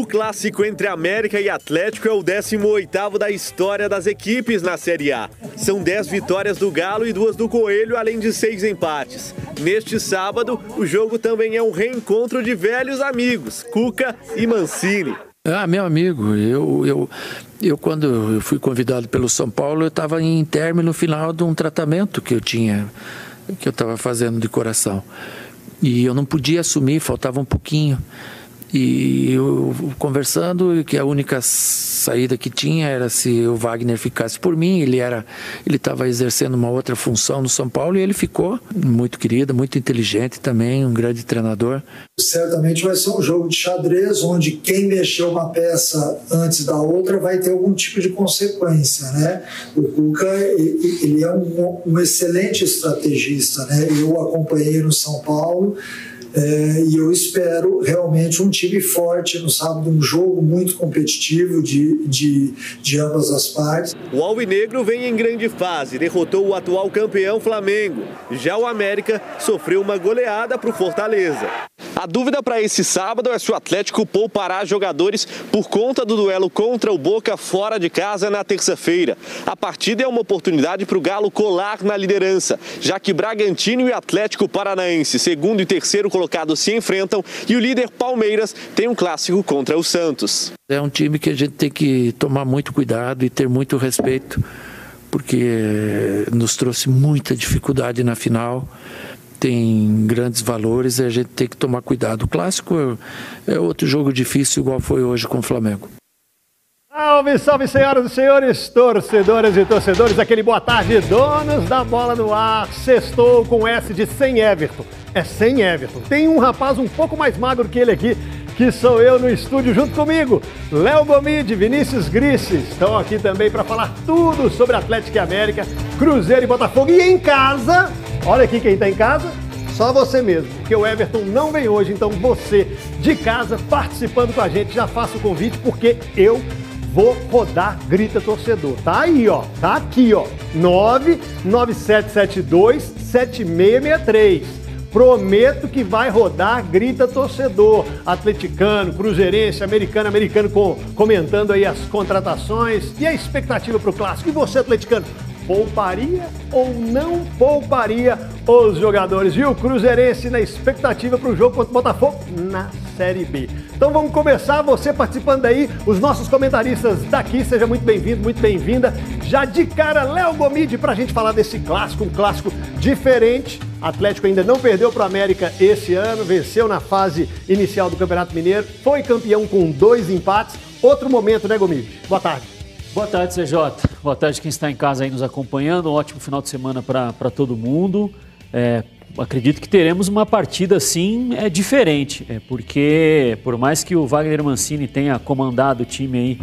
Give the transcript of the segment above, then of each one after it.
O clássico entre América e Atlético é o 18º da história das equipes na Série A. São 10 vitórias do Galo e duas do Coelho, além de seis empates. Neste sábado, o jogo também é um reencontro de velhos amigos, Cuca e Mancini. Ah, meu amigo, eu, eu, eu quando eu fui convidado pelo São Paulo, eu estava em término final de um tratamento que eu tinha, que eu estava fazendo de coração. E eu não podia assumir, faltava um pouquinho. E eu conversando que a única saída que tinha era se o Wagner ficasse por mim. Ele era, ele estava exercendo uma outra função no São Paulo e ele ficou muito querido, muito inteligente também, um grande treinador. Certamente vai ser um jogo de xadrez onde quem mexeu uma peça antes da outra vai ter algum tipo de consequência, né? O Cuca ele é um, um excelente estrategista, né? Eu acompanhei no São Paulo. É, e eu espero realmente um time forte no sábado, um jogo muito competitivo de, de, de ambas as partes. O Alvinegro vem em grande fase, derrotou o atual campeão Flamengo. Já o América sofreu uma goleada para o Fortaleza. A dúvida para esse sábado é se o Atlético poupará jogadores por conta do duelo contra o Boca fora de casa na terça-feira. A partida é uma oportunidade para o Galo colar na liderança, já que Bragantino e Atlético Paranaense, segundo e terceiro colocados, se enfrentam e o líder Palmeiras tem um clássico contra o Santos. É um time que a gente tem que tomar muito cuidado e ter muito respeito, porque nos trouxe muita dificuldade na final tem grandes valores e a gente tem que tomar cuidado. O clássico é, é outro jogo difícil, igual foi hoje com o Flamengo. Salve, salve, senhoras e senhores, torcedoras e torcedores, aquele boa tarde, donos da bola no ar. Sextou com S de sem Everton. É sem Everton. Tem um rapaz um pouco mais magro que ele aqui, que sou eu no estúdio junto comigo. Léo Gomide, Vinícius Grices estão aqui também para falar tudo sobre Atlético e América, Cruzeiro e Botafogo. E em casa, olha aqui quem está em casa, só você mesmo, porque o Everton não vem hoje, então você de casa participando com a gente, já faça o convite, porque eu vou rodar Grita Torcedor. Tá aí, ó, tá aqui, ó, 99772 7663. Prometo que vai rodar, grita torcedor. Atleticano, cruzeirense, americano, americano com, comentando aí as contratações e a expectativa para o clássico. E você, atleticano, pouparia ou não pouparia os jogadores? E o Cruzeirense na expectativa para o jogo contra o Botafogo na Série B. Então vamos começar, você participando aí, os nossos comentaristas daqui, seja muito bem-vindo, muito bem-vinda. Já de cara, Léo Gomide, para a gente falar desse clássico, um clássico diferente. Atlético ainda não perdeu para o América esse ano, venceu na fase inicial do Campeonato Mineiro, foi campeão com dois empates. Outro momento, né, Gomide? Boa tarde. Boa tarde, CJ. Boa tarde quem está em casa aí nos acompanhando. Um ótimo final de semana para todo mundo. É, acredito que teremos uma partida assim é diferente, é, porque por mais que o Wagner Mancini tenha comandado o time aí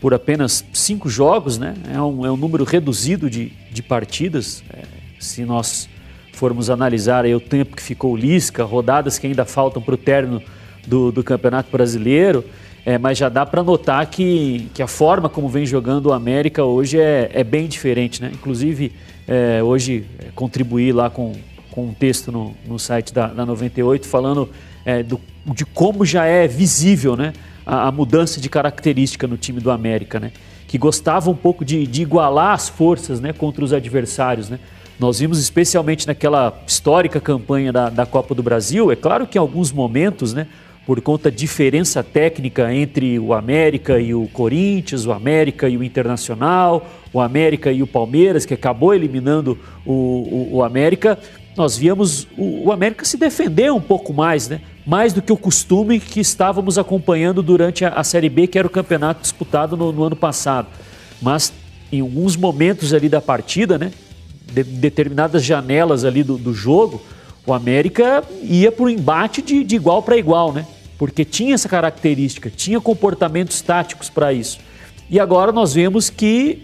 por apenas cinco jogos, né, é um, é um número reduzido de, de partidas. É, se nós formos analisar aí o tempo que ficou o Lisca, rodadas que ainda faltam para o término do, do Campeonato Brasileiro, é, mas já dá para notar que, que a forma como vem jogando o América hoje é, é bem diferente, né? Inclusive, é, hoje é, contribuí lá com, com um texto no, no site da, da 98 falando é, do, de como já é visível né, a, a, mudança de característica no time do América, né? Que gostava um pouco de, de igualar as forças né, contra os adversários, né? Nós vimos especialmente naquela histórica campanha da, da Copa do Brasil, é claro que em alguns momentos, né, por conta da diferença técnica entre o América e o Corinthians, o América e o Internacional, o América e o Palmeiras, que acabou eliminando o, o, o América, nós víamos o, o, América se defender um pouco mais, né? Mais do que o costume que estávamos acompanhando durante a, a Série B, que era o campeonato disputado no, no ano passado. Mas em alguns momentos ali da partida, né? De, determinadas janelas ali do, do jogo, o América ia para o embate de, de igual para igual, né? Porque tinha essa característica, tinha comportamentos táticos para isso. E agora nós vemos que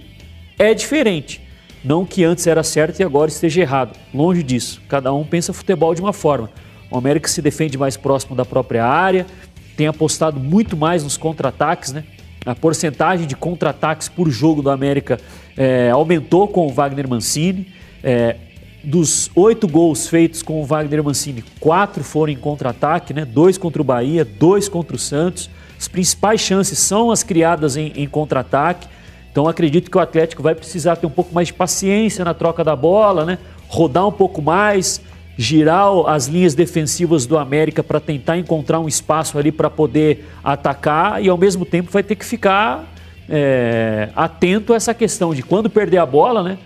é diferente. Não que antes era certo e agora esteja errado. Longe disso. Cada um pensa futebol de uma forma. O América se defende mais próximo da própria área, tem apostado muito mais nos contra-ataques, né? A porcentagem de contra-ataques por jogo do América é, aumentou com o Wagner Mancini. É, dos oito gols feitos com o Wagner Mancini, quatro foram em contra-ataque, né? dois contra o Bahia, dois contra o Santos. as principais chances são as criadas em, em contra-ataque. Então acredito que o Atlético vai precisar ter um pouco mais de paciência na troca da bola, né? rodar um pouco mais, girar as linhas defensivas do América para tentar encontrar um espaço ali para poder atacar e ao mesmo tempo vai ter que ficar é, atento a essa questão de quando perder a bola, né?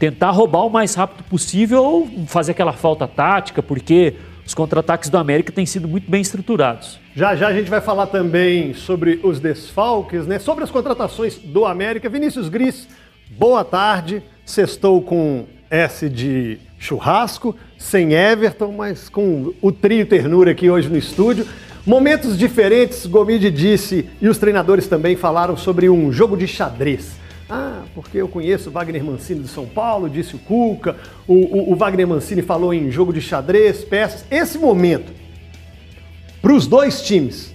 Tentar roubar o mais rápido possível ou fazer aquela falta tática, porque os contra-ataques do América têm sido muito bem estruturados. Já já a gente vai falar também sobre os desfalques, né? Sobre as contratações do América. Vinícius Gris, boa tarde. Sextou com S de churrasco, sem Everton, mas com o trio ternura aqui hoje no estúdio. Momentos diferentes, Gomide disse, e os treinadores também falaram sobre um jogo de xadrez. Ah, porque eu conheço o Wagner Mancini do São Paulo, disse o Cuca, o, o, o Wagner Mancini falou em jogo de xadrez, peças. Esse momento, para os dois times,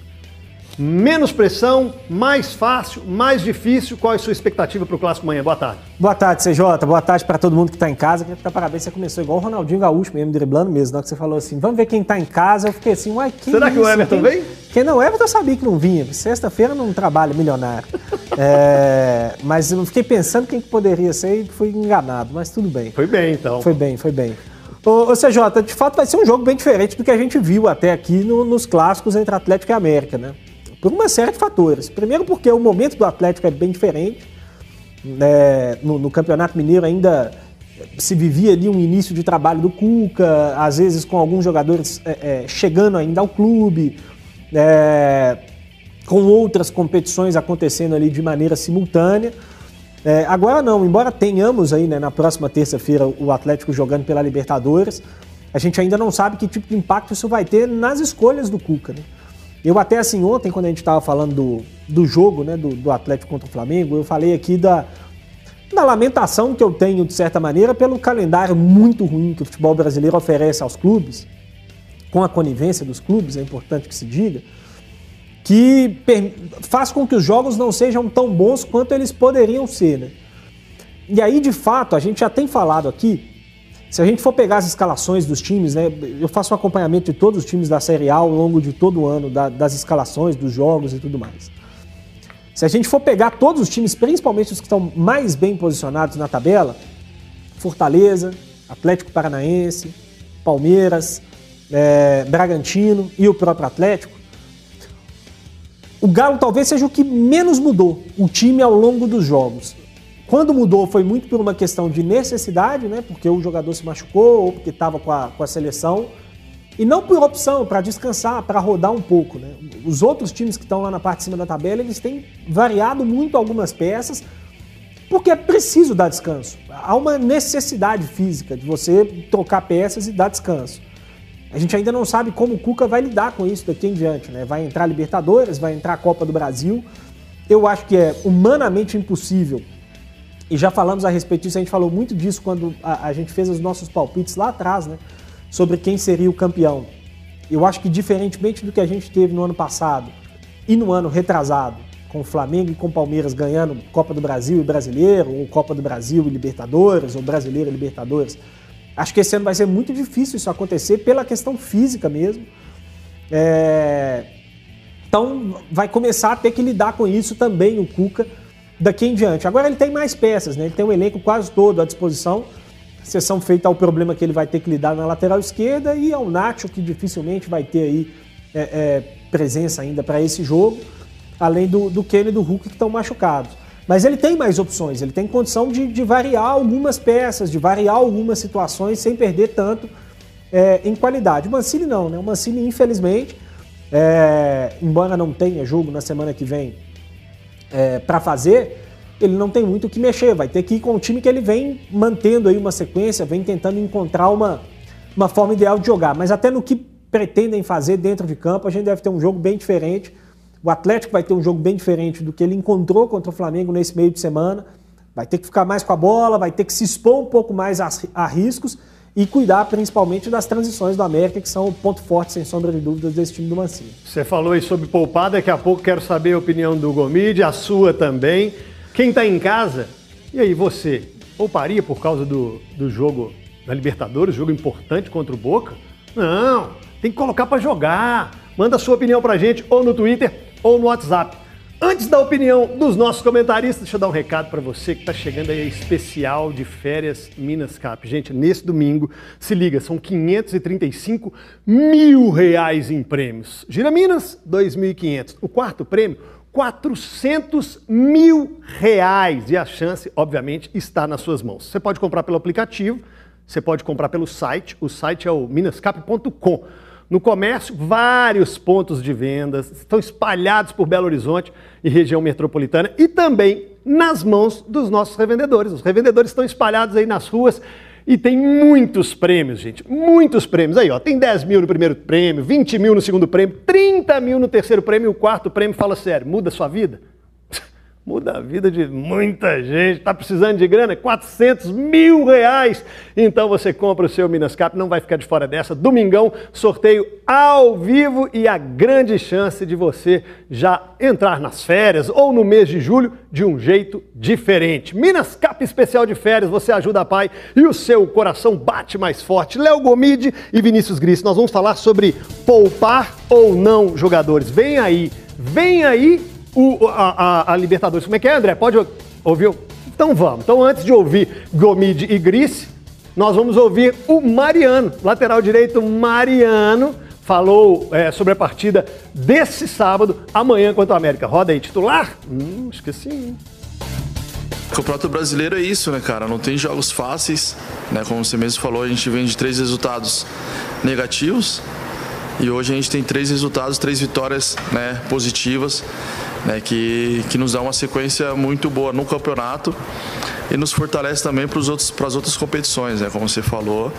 Menos pressão, mais fácil, mais difícil. Qual é a sua expectativa para o Clássico amanhã? Boa tarde. Boa tarde, CJ. Boa tarde para todo mundo que está em casa. Queria ficar parabéns, você começou igual o Ronaldinho Gaúcho mesmo, driblando mesmo. Na hora que você falou assim, vamos ver quem está em casa, eu fiquei assim, uai, quem Será que o Everton quem... vem? Quem não, o Everton eu sabia que não vinha. Sexta-feira não trabalha milionário. é... Mas eu fiquei pensando quem que poderia ser e fui enganado, mas tudo bem. Foi bem, então. Foi bem, foi bem. Ô, ô CJ, de fato vai ser um jogo bem diferente do que a gente viu até aqui no, nos clássicos entre Atlético e América, né? Por uma série de fatores. Primeiro, porque o momento do Atlético é bem diferente. É, no, no, Campeonato Mineiro ainda se vivia ali um início de trabalho do Cuca, às vezes com alguns jogadores é, é, chegando ainda ao clube, é, com outras competições acontecendo ali de maneira simultânea. É, agora não, embora tenhamos aí né, na próxima terça-feira o Atlético jogando pela Libertadores, a gente ainda não sabe que tipo de impacto isso vai ter nas escolhas do Cuca. Né? Eu até assim, ontem, quando a gente estava falando do, do jogo, né, do, do Atlético contra o Flamengo, eu falei aqui da, da lamentação que eu tenho, de certa maneira, pelo calendário muito ruim que o futebol brasileiro oferece aos clubes, com a conivência dos clubes, é importante que se diga, que faz com que os jogos não sejam tão bons quanto eles poderiam ser. Né? E aí, de fato, a gente já tem falado aqui se a gente for pegar as escalações dos times, né, eu faço um acompanhamento de todos os times da Série A ao longo de todo o ano, da, das escalações, dos jogos e tudo mais. Se a gente for pegar todos os times, principalmente os que estão mais bem posicionados na tabela, Fortaleza, Atlético Paranaense, Palmeiras, é, Bragantino e o próprio Atlético, o Galo talvez seja o que menos mudou o time ao longo dos jogos. Quando mudou foi muito por uma questão de necessidade, né? Porque o jogador se machucou ou porque estava com a, com a seleção. E não por opção, para descansar, para rodar um pouco. Né? Os outros times que estão lá na parte de cima da tabela, eles têm variado muito algumas peças, porque é preciso dar descanso. Há uma necessidade física de você trocar peças e dar descanso. A gente ainda não sabe como o Cuca vai lidar com isso daqui em diante. Né? Vai entrar Libertadores, vai entrar a Copa do Brasil. Eu acho que é humanamente impossível e já falamos a respeito disso, a gente falou muito disso quando a, a gente fez os nossos palpites lá atrás, né? Sobre quem seria o campeão. Eu acho que, diferentemente do que a gente teve no ano passado e no ano retrasado, com o Flamengo e com o Palmeiras ganhando Copa do Brasil e Brasileiro, ou Copa do Brasil e Libertadores, ou Brasileiro e Libertadores, acho que esse ano vai ser muito difícil isso acontecer pela questão física mesmo. É... Então, vai começar a ter que lidar com isso também o Cuca daqui em diante. Agora ele tem mais peças, né? Ele tem um elenco quase todo à disposição. Exceção feita ao problema que ele vai ter que lidar na lateral esquerda e ao Nacho, que dificilmente vai ter aí é, é, presença ainda para esse jogo, além do, do Kenny e do Hulk que estão machucados. Mas ele tem mais opções, ele tem condição de, de variar algumas peças, de variar algumas situações sem perder tanto é, em qualidade. O Mancini não, né? O Mancini, infelizmente, é, embora não tenha jogo na semana que vem é, para fazer, ele não tem muito o que mexer. Vai ter que ir com o time que ele vem mantendo aí uma sequência, vem tentando encontrar uma, uma forma ideal de jogar. Mas até no que pretendem fazer dentro de campo, a gente deve ter um jogo bem diferente. O Atlético vai ter um jogo bem diferente do que ele encontrou contra o Flamengo nesse meio de semana. Vai ter que ficar mais com a bola, vai ter que se expor um pouco mais a, a riscos e cuidar principalmente das transições do América, que são o ponto forte, sem sombra de dúvidas, desse time do Mancini. Você falou aí sobre poupar, daqui a pouco quero saber a opinião do Gomide, a sua também. Quem está em casa, e aí você, pouparia por causa do, do jogo da Libertadores, jogo importante contra o Boca? Não, tem que colocar para jogar. Manda a sua opinião para gente ou no Twitter, ou no WhatsApp. Antes da opinião dos nossos comentaristas, deixa eu dar um recado para você que está chegando aí especial de férias Minas Cap. Gente, nesse domingo, se liga, são 535 mil reais em prêmios. Gira Minas, 2.500. O quarto prêmio, 400 mil reais. E a chance, obviamente, está nas suas mãos. Você pode comprar pelo aplicativo, você pode comprar pelo site. O site é o minascap.com. No comércio, vários pontos de vendas estão espalhados por Belo Horizonte e região metropolitana e também nas mãos dos nossos revendedores. Os revendedores estão espalhados aí nas ruas e tem muitos prêmios, gente. Muitos prêmios. Aí, ó, tem 10 mil no primeiro prêmio, 20 mil no segundo prêmio, 30 mil no terceiro prêmio e o quarto prêmio, fala sério, muda sua vida? Muda a vida de muita gente. Está precisando de grana? 400 mil reais. Então você compra o seu Minas Cap, não vai ficar de fora dessa. Domingão, sorteio ao vivo e a grande chance de você já entrar nas férias ou no mês de julho de um jeito diferente. Minas Cap especial de férias, você ajuda a pai e o seu coração bate mais forte. Léo Gomide e Vinícius Gris, nós vamos falar sobre poupar ou não jogadores. Vem aí, vem aí o, a, a, a, Libertadores. Como é que é, André? Pode ouvir? Então vamos. Então antes de ouvir Gomide e Grice, nós vamos ouvir o Mariano, lateral direito Mariano, falou é, sobre a partida desse sábado, amanhã contra o América. Roda aí, titular? Hum, esqueci. O Campeonato Brasileiro é isso, né, cara? Não tem jogos fáceis, né? Como você mesmo falou, a gente vem de três resultados negativos e hoje a gente tem três resultados, três vitórias né, positivas né, que, que nos dá uma sequência muito boa no campeonato e nos fortalece também para as outras competições. Né? Como você falou,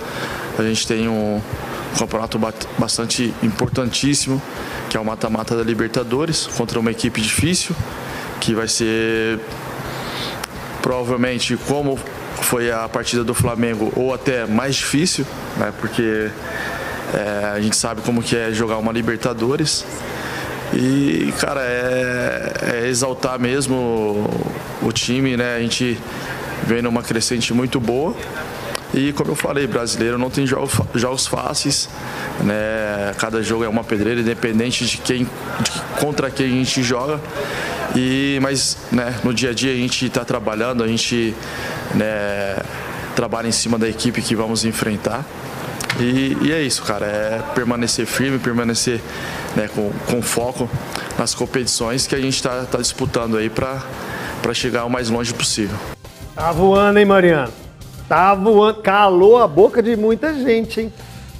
a gente tem um campeonato bastante importantíssimo, que é o mata-mata da Libertadores, contra uma equipe difícil, que vai ser provavelmente como foi a partida do Flamengo, ou até mais difícil, né? porque é, a gente sabe como que é jogar uma Libertadores. E, cara, é, é exaltar mesmo o, o time, né? A gente vem numa crescente muito boa. E como eu falei, brasileiro não tem jogos, jogos fáceis, né? Cada jogo é uma pedreira, independente de quem, de contra quem a gente joga. E mas, né? No dia a dia a gente está trabalhando, a gente né, trabalha em cima da equipe que vamos enfrentar. E, e é isso, cara, é permanecer firme, permanecer né, com, com foco nas competições que a gente está tá disputando aí para chegar o mais longe possível. Tá voando, hein, Mariano? Tá voando, calou a boca de muita gente, hein?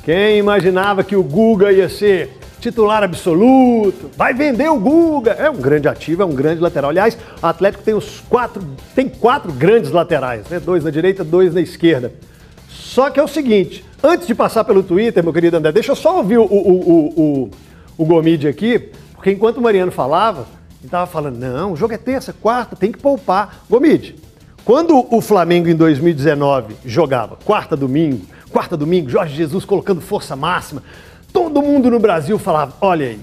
Quem imaginava que o Guga ia ser titular absoluto, vai vender o Guga. É um grande ativo, é um grande lateral. Aliás, o Atlético tem os quatro, tem quatro grandes laterais, né? Dois na direita, dois na esquerda. Só que é o seguinte, antes de passar pelo Twitter, meu querido André, deixa eu só ouvir o, o, o, o, o Gomide aqui, porque enquanto o Mariano falava, ele estava falando, não, o jogo é terça, quarta, tem que poupar. Gomide, quando o Flamengo em 2019 jogava quarta, domingo, quarta, domingo, Jorge Jesus colocando força máxima, todo mundo no Brasil falava, olha aí,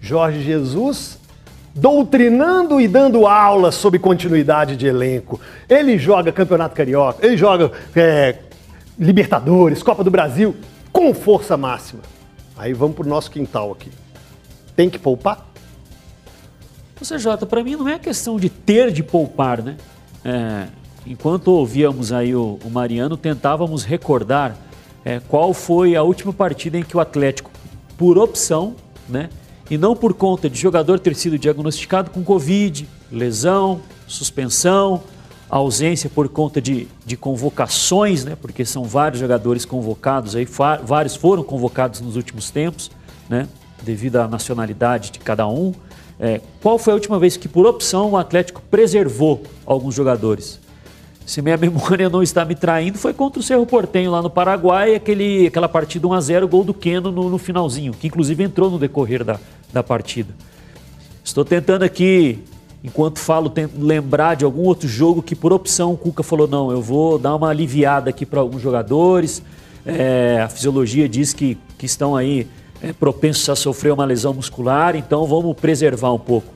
Jorge Jesus doutrinando e dando aula sobre continuidade de elenco. Ele joga Campeonato Carioca, ele joga é, Libertadores, Copa do Brasil, com força máxima. Aí vamos para o nosso quintal aqui. Tem que poupar? Você, Jota, para mim não é questão de ter de poupar, né? É, enquanto ouvíamos aí o, o, Mariano, tentávamos recordar é, qual foi a última partida em que o Atlético, por opção, né? E não por conta de jogador ter sido diagnosticado com Covid, lesão, suspensão, ausência por conta de, de convocações, né? porque são vários jogadores convocados, aí, vários foram convocados nos últimos tempos, né? devido à nacionalidade de cada um. É, qual foi a última vez que, por opção, o Atlético preservou alguns jogadores? Se minha memória não está me traindo, foi contra o Cerro Portenho lá no Paraguai, aquele, aquela partida 1x0, gol do Keno no, no, finalzinho, que inclusive entrou no decorrer da, da partida. Estou tentando aqui enquanto falo, tento lembrar de algum outro jogo que, por opção, o Cuca falou: não, eu vou dar uma aliviada aqui para alguns jogadores. É, a fisiologia diz que, que estão aí é, propensos a sofrer uma lesão muscular, então vamos preservar um pouco.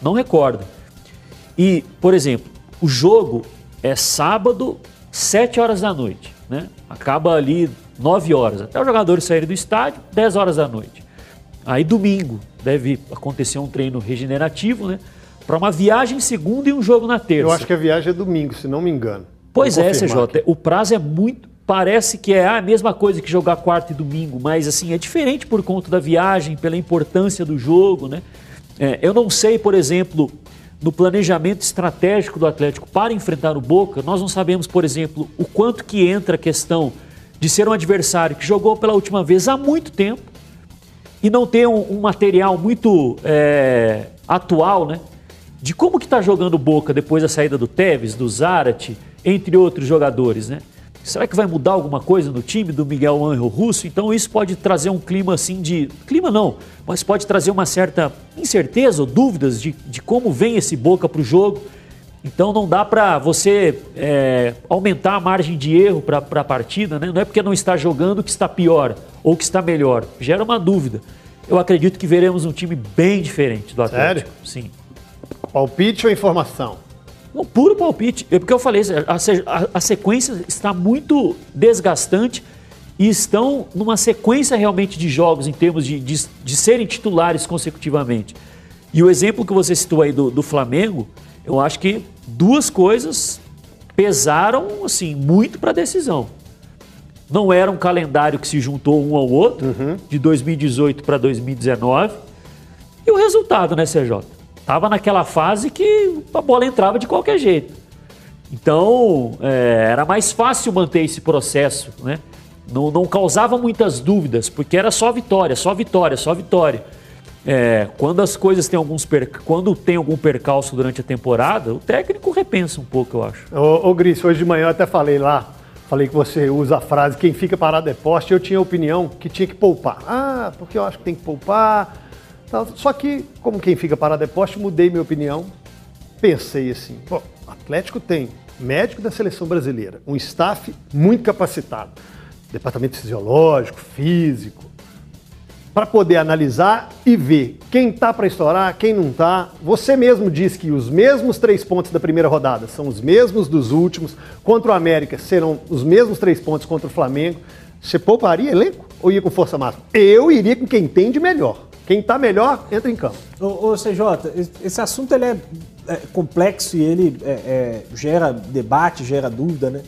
Não recordo. E, por exemplo, o jogo é sábado, 7 horas da noite. Né? Acaba ali 9 horas, até os jogadores saírem do estádio, 10 horas da noite. Aí domingo, Deve acontecer um treino regenerativo, né? Para uma viagem segunda e um jogo na terça. Eu acho que a viagem é domingo, se não me engano. Pois Vou é, CJ. aqui. O prazo é muito. Parece que é a mesma coisa que jogar quarta e domingo, mas assim, é diferente por conta da viagem, pela importância do jogo, né? É, eu não sei, por exemplo, no planejamento estratégico do Atlético para enfrentar o Boca, nós não sabemos, por exemplo, o quanto que entra a questão de ser um adversário que jogou pela última vez há muito tempo e não ter um, um material muito é, atual, né? De como que está jogando o Boca depois da saída do Tevez, do Zarate, entre outros jogadores, né? Será que vai mudar alguma coisa no time do Miguel Angel Russo? Então isso pode trazer um clima assim de. Clima não, mas pode trazer uma certa incerteza ou dúvidas de, de como vem esse Boca para o jogo. Então não dá para você é, aumentar a margem de erro para a partida, né? Não é porque não está jogando que está pior ou que está melhor. Gera uma dúvida. Eu acredito que veremos um time bem diferente do Atlético. Sim. Palpite ou informação? Um puro palpite. É porque eu falei, a, a- a sequência está muito desgastante e estão numa sequência realmente de jogos em termos de, de, de serem titulares consecutivamente. E o exemplo que você citou aí do, do Flamengo, eu acho que duas coisas pesaram assim muito para a decisão. Não era um calendário que se juntou um ao outro, de 2018 para 2019. E o resultado, né, CJ? Tava naquela fase que a bola entrava de qualquer jeito. Então, é, era mais fácil manter esse processo, né? Não, não causava muitas dúvidas, porque era só vitória, só vitória, só vitória. É, quando as coisas têm alguns per... quando tem algum percalço durante a temporada, o técnico repensa um pouco, eu acho. Ô, ô Gris, hoje de manhã eu até falei lá, falei que você usa a frase quem fica parado é poste, eu tinha a opinião que tinha que poupar. Ah, porque eu acho que tem que poupar. Tal. Só que, como quem fica parado é poste, mudei minha opinião. Pensei assim, pô, Atlético tem médico da seleção brasileira, um staff muito capacitado, departamento fisiológico, físico, para poder analisar e ver quem tá para estourar, quem não tá. Você mesmo disse que os mesmos três pontos da primeira rodada são os mesmos dos últimos. Contra o América serão os mesmos três pontos contra o Flamengo. Você pouparia elenco ou ia com força máxima? Eu iria com quem entende melhor. Quem tá melhor, entra em campo. Ô, ô CJ, esse- esse assunto ele é, é complexo e ele é, é, gera debate, gera dúvida, né?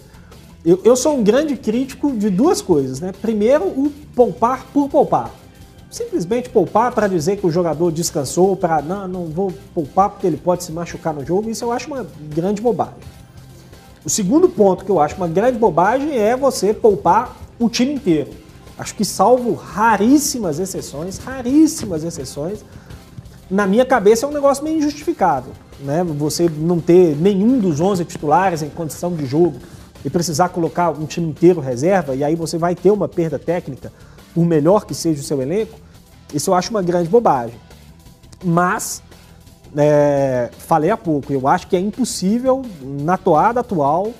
Eu, eu sou um grande crítico de duas coisas, né? Primeiro, o poupar por poupar. Simplesmente poupar para dizer que o jogador descansou, para não, não vou poupar porque ele pode se machucar no jogo, isso eu acho uma grande bobagem. O segundo ponto que eu acho uma grande bobagem é você poupar o time inteiro. Acho que salvo raríssimas exceções, raríssimas exceções, na minha cabeça é um negócio meio injustificável. Né? Você não ter nenhum dos 11 titulares em condição de jogo e precisar colocar um time inteiro reserva, e aí você vai ter uma perda técnica, por melhor que seja o seu elenco, isso eu acho uma grande bobagem. Mas, é, falei há pouco, eu acho que é impossível, na toada atual,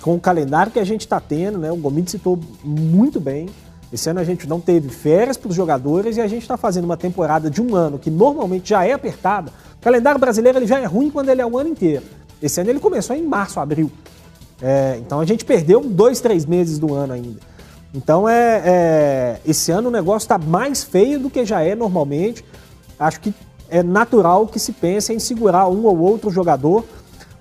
com o calendário que a gente está tendo, né? O Gomide citou muito bem. Esse ano a gente não teve férias para os jogadores e a gente está fazendo uma temporada de um ano que normalmente já é apertada. O calendário brasileiro ele já é ruim quando ele é o ano inteiro. Esse ano ele começou em março, abril. É, então a gente perdeu dois, três meses do ano ainda. Então é, é, esse ano o negócio está mais feio do que já é normalmente. Acho que é natural que se pense em segurar um ou outro jogador,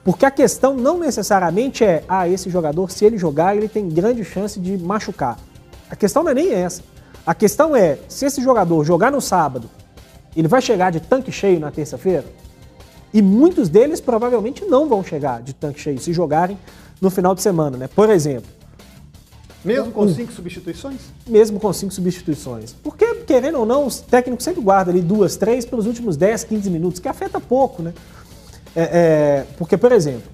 porque a questão não necessariamente é, ah, esse jogador, se ele jogar, ele tem grande chance de machucar. A questão não é nem essa. A questão é, se esse jogador jogar no sábado, ele vai chegar de tanque cheio na terça-feira? E muitos deles provavelmente não vão chegar de tanque cheio se jogarem no final de semana, né? Por exemplo, Mesmo com cinco substituições? mesmo com cinco substituições. Porque, querendo ou não, os técnicos sempre guardam ali duas, três pelos últimos 10, 15 minutos, que afeta pouco, né? É, é, porque, por exemplo,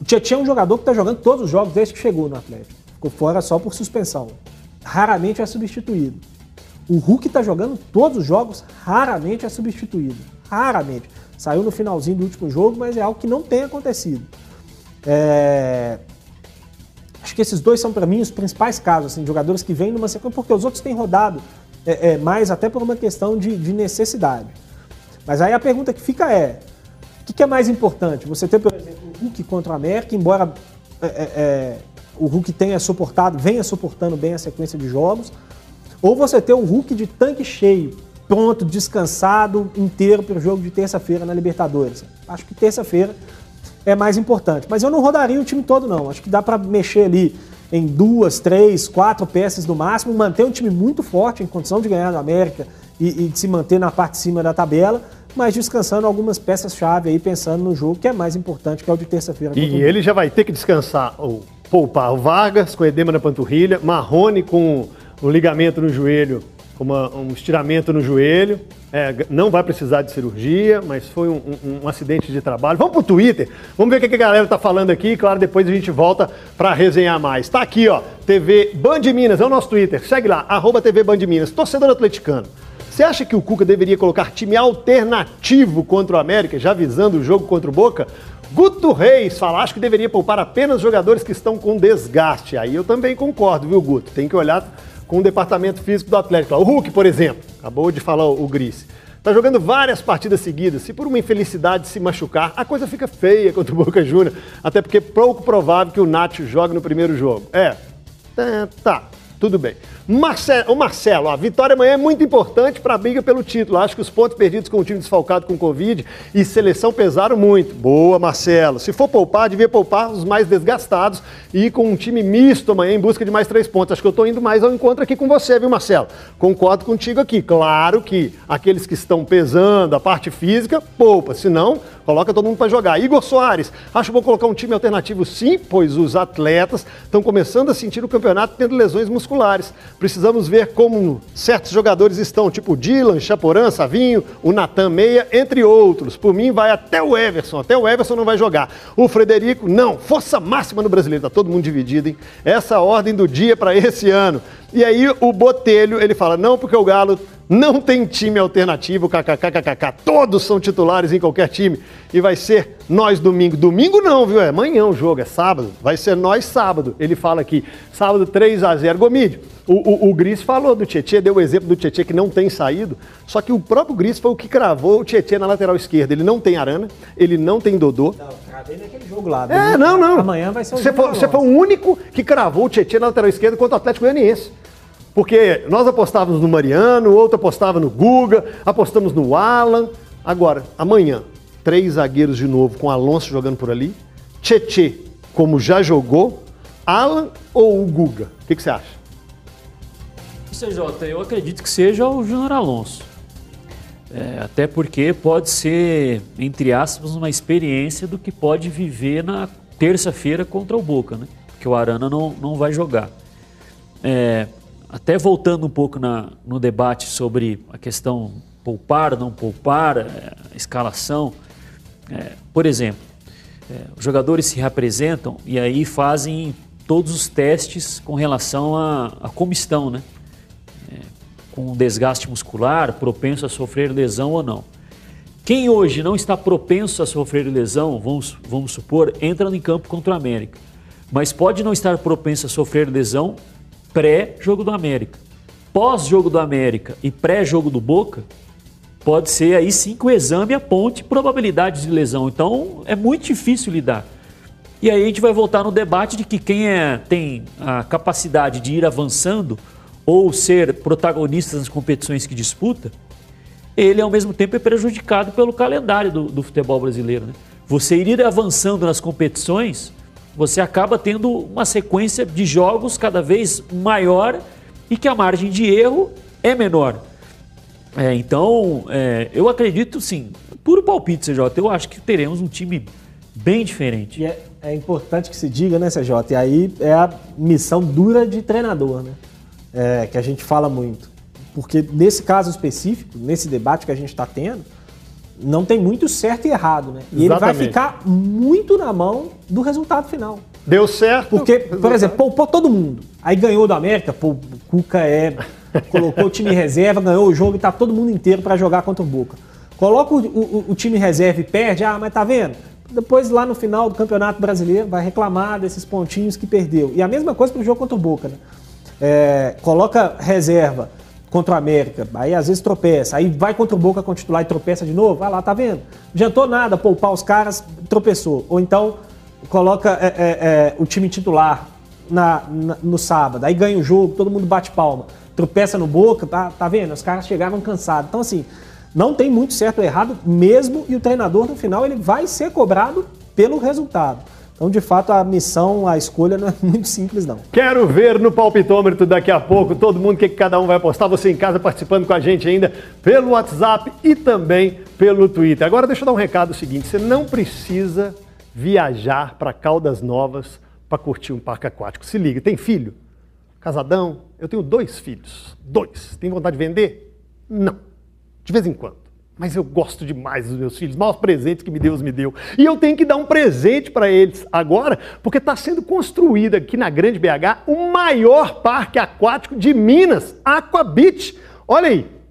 o Tietchan é um jogador que está jogando todos os jogos desde que chegou no Atlético. Ficou fora só por suspensão. Raramente é substituído. O Hulk está jogando todos os jogos, raramente é substituído. Raramente. Saiu no finalzinho do último jogo, mas é algo que não tem acontecido. É, Acho que esses dois são, para mim, os principais casos, assim, jogadores que vêm numa sequência, porque os outros têm rodado é, é, mais até por uma questão de, de necessidade. Mas aí a pergunta que fica é: o que, que é mais importante? Você ter, por exemplo, o Hulk contra o América, embora é, é, é, o Hulk tenha suportado, venha suportando bem a sequência de jogos, ou você ter o Hulk de tanque cheio, pronto, descansado, inteiro para o jogo de terça-feira na Libertadores. Acho que terça-feira é mais importante. Mas eu não rodaria o time todo, não. Acho que dá para mexer ali em duas, três, quatro peças no máximo, manter um time muito forte em condição de ganhar no América e, e de se manter na parte de cima da tabela, mas descansando algumas peças-chave aí, pensando no jogo que é mais importante, que é o de terça-feira. E ele já vai ter que descansar, ou poupar o Vargas com edema na panturrilha, Marrone com o ligamento no joelho uma, um estiramento no joelho. É, não vai precisar de cirurgia, mas foi um, um, um acidente de trabalho. Vamos pro Twitter, vamos ver o que a galera tá falando aqui. Claro, depois a gente volta para resenhar mais. Tá aqui, ó, TV Band Minas, é o nosso Twitter. Segue lá, arroba TV Band Minas. Torcedor atleticano. Você acha que o Cuca deveria colocar time alternativo contra o América, já visando o jogo contra o Boca? Guto Reis fala, acho que deveria poupar apenas jogadores que estão com desgaste. Aí eu também concordo, viu, Guto? Tem que olhar com o departamento físico do Atlético. O Hulk, por exemplo, acabou de falar o Gris. Está jogando várias partidas seguidas. Se por uma infelicidade se machucar, a coisa fica feia contra o Boca Juniors. Até porque é pouco provável que o Nacho jogue no primeiro jogo. É, tá, tá tudo bem. Marcelo, o Marcelo, a vitória amanhã é muito importante para a briga pelo título. Acho que os pontos perdidos com o time desfalcado com Covid e seleção pesaram muito. Boa, Marcelo. Se for poupar, devia poupar os mais desgastados e com um time misto amanhã em busca de mais três pontos. Acho que eu estou indo mais ao encontro aqui com você, viu, Marcelo? Concordo contigo aqui. Claro que aqueles que estão pesando a parte física, poupa. Se não, coloca todo mundo para jogar. Igor Soares, acho bom colocar um time alternativo sim, pois os atletas estão começando a sentir o campeonato tendo lesões musculares. Precisamos ver como certos jogadores estão, tipo Dylan, Chaporã, Savinho, o Natan Meia, entre outros. Por mim, vai até o Everson. Até o Everson não vai jogar. O Frederico, não. Força máxima no brasileiro. Tá todo mundo dividido, hein? Essa ordem do dia para esse ano. E aí o Botelho, ele fala, não, porque o Galo não tem time alternativo, kkkkkk. Todos são titulares em qualquer time. E vai ser nós domingo. Domingo não, viu? É amanhã o jogo, é sábado. Vai ser nós sábado. Ele fala aqui, sábado 3 a 0 Gomídio, o, o, o Gris falou do Tietê, deu o exemplo do Tietê que não tem saído. Só que o próprio Gris foi o que cravou o Tietê na lateral esquerda. Ele não tem Arana, ele não tem Dodô. Não, cravei naquele jogo lá. É, não, não. Amanhã vai ser o Você foi, você foi o único que cravou o Tietê na lateral esquerda contra o Atlético Goianiense. Porque nós apostávamos no Mariano, outro apostava no Guga, apostamos no Alan. Agora, amanhã, três zagueiros de novo com Alonso jogando por ali. Tietê, como já jogou. Alan ou o Guga? O que, que você acha? CJ, eu acredito que seja o Júnior Alonso. É, até porque pode ser, entre aspas, uma experiência do que pode viver na terça-feira contra o Boca, né? Porque o Arana não, não vai jogar. É, até voltando um pouco na, no debate sobre a questão poupar, não poupar, é, escalação. É, por exemplo, é, os jogadores se representam e aí fazem todos os testes com relação a, a né? É, com desgaste muscular, propenso a sofrer lesão ou não. Quem hoje não está propenso a sofrer lesão, vamos, vamos supor, entra em campo contra o América, mas pode não estar propenso a sofrer lesão pré-jogo do América. Pós-jogo do América e pré-jogo do Boca, pode ser aí sim que o exame aponte probabilidade de lesão. Então é muito difícil lidar. E aí a gente vai voltar no debate de que quem é, tem a capacidade de ir avançando ou ser protagonista nas competições que disputa, ele ao mesmo tempo é prejudicado pelo calendário do, do futebol brasileiro. Né? Você ir avançando nas competições você acaba tendo uma sequência de jogos cada vez maior e que a margem de erro é menor. É, então, é, eu acredito sim, puro palpite, CJ, eu acho que teremos um time bem diferente. É, é importante que se diga, né, CJ? E aí é a missão dura de treinador, né? É, que a gente fala muito. Porque nesse caso específico, nesse debate que a gente está tendo, não tem muito certo e errado, né? E Exatamente. ele vai ficar muito na mão do resultado final. Deu certo. Porque, por exemplo, poupou todo mundo. Aí ganhou do América, pô, o Cuca é. Colocou o time reserva, ganhou o jogo e tá todo mundo inteiro para jogar contra o Boca. Coloca o, o, o, time reserva e perde, ah, mas tá vendo? Depois, lá no final do Campeonato Brasileiro, vai reclamar desses pontinhos que perdeu. E a mesma coisa pro jogo contra o Boca, né? É, coloca reserva contra o América, aí às vezes tropeça, aí vai contra o Boca com o titular e tropeça de novo, vai lá, tá vendo? Adiantou nada poupar os caras, tropeçou. Ou então coloca é, é, é, o time titular na, na, no sábado, aí ganha o jogo, todo mundo bate palma. tropeça no boca, tá, tá vendo? Os caras chegaram cansados. Então, assim, não tem muito certo ou errado mesmo, e o treinador, no final, ele vai ser cobrado pelo resultado. Então, de fato, a missão, a escolha não é muito simples, não. Quero ver no palpitômetro daqui a pouco todo mundo o que, que cada um vai apostar. Você em casa participando com a gente ainda pelo WhatsApp e também pelo Twitter. Agora, deixa eu dar um recado seguinte: você não precisa viajar para Caldas Novas para curtir um parque aquático. Se liga, tem filho? Casadão? Eu tenho dois filhos. Dois. Tem vontade de vender? Não. De vez em quando. Mas eu gosto demais dos meus filhos, maiores presentes que me Deus me deu. E eu tenho que dar um presente para eles agora, porque está sendo construído aqui na Grande BH o maior parque aquático de Minas, Aqua Beach. Olha aí.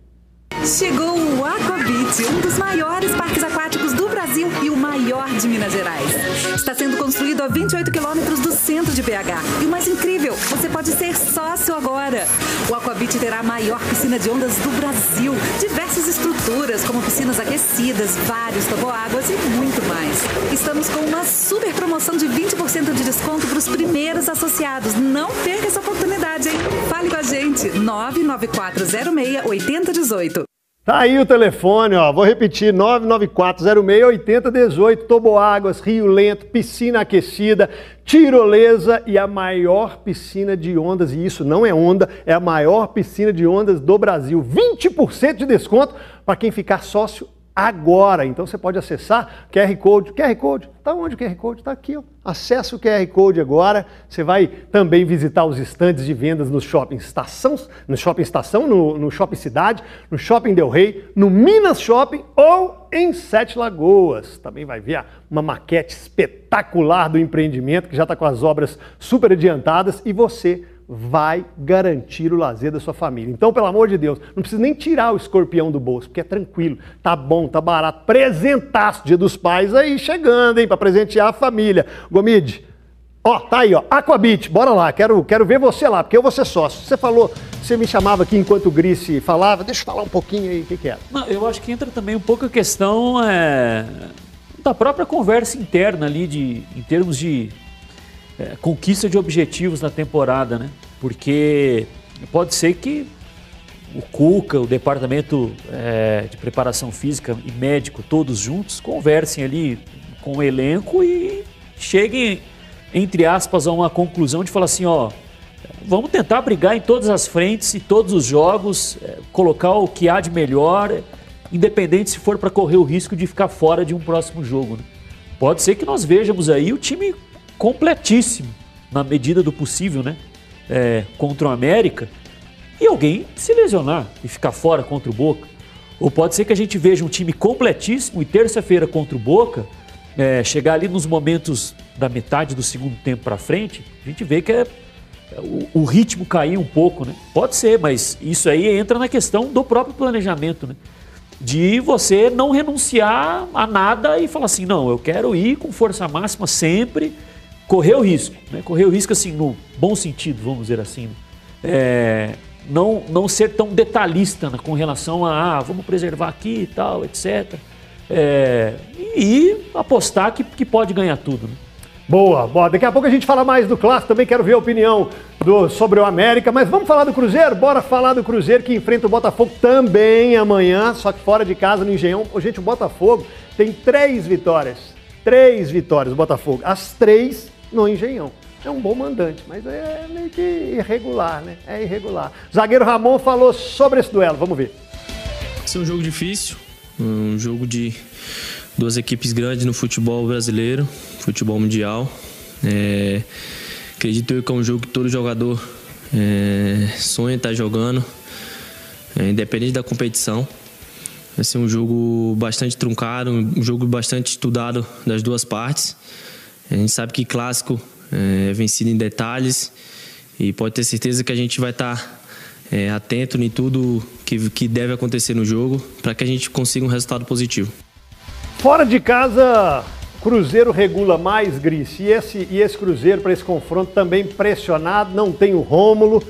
Chegou o Aqua Beach, um dos maiores parques aquáticos do Brasil e o maior de Minas Gerais. Está sendo construído a 28 quilômetros do centro de BH. E o mais incrível, você pode ser sócio agora. O Aquabit terá a maior piscina de ondas do Brasil. Diversas estruturas, como piscinas aquecidas, vários toboáguas e muito mais. Estamos com uma super promoção de 20% de desconto para os primeiros associados. Não perca essa oportunidade, hein? Fale com a gente. 99406 8018. Tá aí o telefone, ó. Vou repetir: 994068018. Toboáguas, Rio Lento, piscina aquecida, tirolesa e a maior piscina de ondas. E isso não é onda, é a maior piscina de ondas do Brasil. 20% de desconto para quem ficar sócio agora. Então você pode acessar QR Code. QR Code, tá onde o QR Code? Tá aqui, ó. Acesse o QR Code agora. Você vai também visitar os estandes de vendas no Shopping Estação, no Shopping Estação, no, no Shopping Cidade, no Shopping Del Rey, no Minas Shopping ou em Sete Lagoas. Também vai ver uma maquete espetacular do empreendimento que já está com as obras super adiantadas e você vai garantir o lazer da sua família. Então, pelo amor de Deus, não precisa nem tirar o escorpião do bolso, porque é tranquilo, tá bom, tá barato. Presentaço Dia dos Pais aí chegando, hein, para presentear a família. Gomide, ó, tá aí, ó, Aquabit, bora lá, quero, quero ver você lá, porque eu vou ser sócio. Você falou, você me chamava aqui enquanto o Grice falava, deixa eu falar um pouquinho aí, o que, que é? Não, eu acho que entra também um pouco a questão é, da própria conversa interna ali, de, em termos de é, conquista de objetivos na temporada, né? Porque pode ser que o Cuca, o departamento é, de preparação física e médico, todos juntos, conversem ali com o elenco e cheguem, entre aspas, a uma conclusão de falar assim, ó, vamos tentar brigar em todas as frentes e todos os jogos, é, colocar o que há de melhor, independente se for para correr o risco de ficar fora de um próximo jogo. Né? Pode ser que nós vejamos aí o time completíssimo, na medida do possível, né? É, contra o América, e alguém se lesionar e ficar fora contra o Boca. Ou pode ser que a gente veja um time completíssimo e terça-feira contra o Boca, é, chegar ali nos momentos da metade do segundo tempo para frente, a gente vê que é, o, o, ritmo cair um pouco, né? Pode ser, mas isso aí entra na questão do próprio planejamento, né? De você não renunciar a nada e falar assim, não, eu quero ir com força máxima sempre correr o risco, né? correr o risco assim, no bom sentido, vamos dizer assim. Né? É, não, não ser tão detalhista né? com relação a, ah, vamos preservar aqui e tal, etc. É, e apostar que, que pode ganhar tudo. Né? Boa, boa. Daqui a pouco a gente fala mais do clássico, também quero ver a opinião do, sobre o América, mas vamos falar do Cruzeiro? Bora falar do Cruzeiro que enfrenta o Botafogo também amanhã, só que fora de casa no Engenhão. Gente, o Botafogo tem três vitórias. Três vitórias, o Botafogo. As três no Engenhão. É um bom mandante, mas é meio que irregular, né? É irregular. Zagueiro Ramon falou sobre esse duelo, vamos ver. Esse é um jogo difícil, um jogo de duas equipes grandes no futebol brasileiro, futebol mundial. É, acredito eu que é um jogo que todo jogador é, sonha estar jogando, é, independente da competição. Vai ser um jogo bastante truncado, um jogo bastante estudado das duas partes. A gente sabe que clássico é vencido em detalhes e pode ter certeza que a gente vai estar tá, é, atento em tudo que, que deve acontecer no jogo para que a gente consiga um resultado positivo. Fora de casa, Cruzeiro regula mais, Gris. E esse, e esse Cruzeiro, para esse confronto, também pressionado, não tem o Rômulo.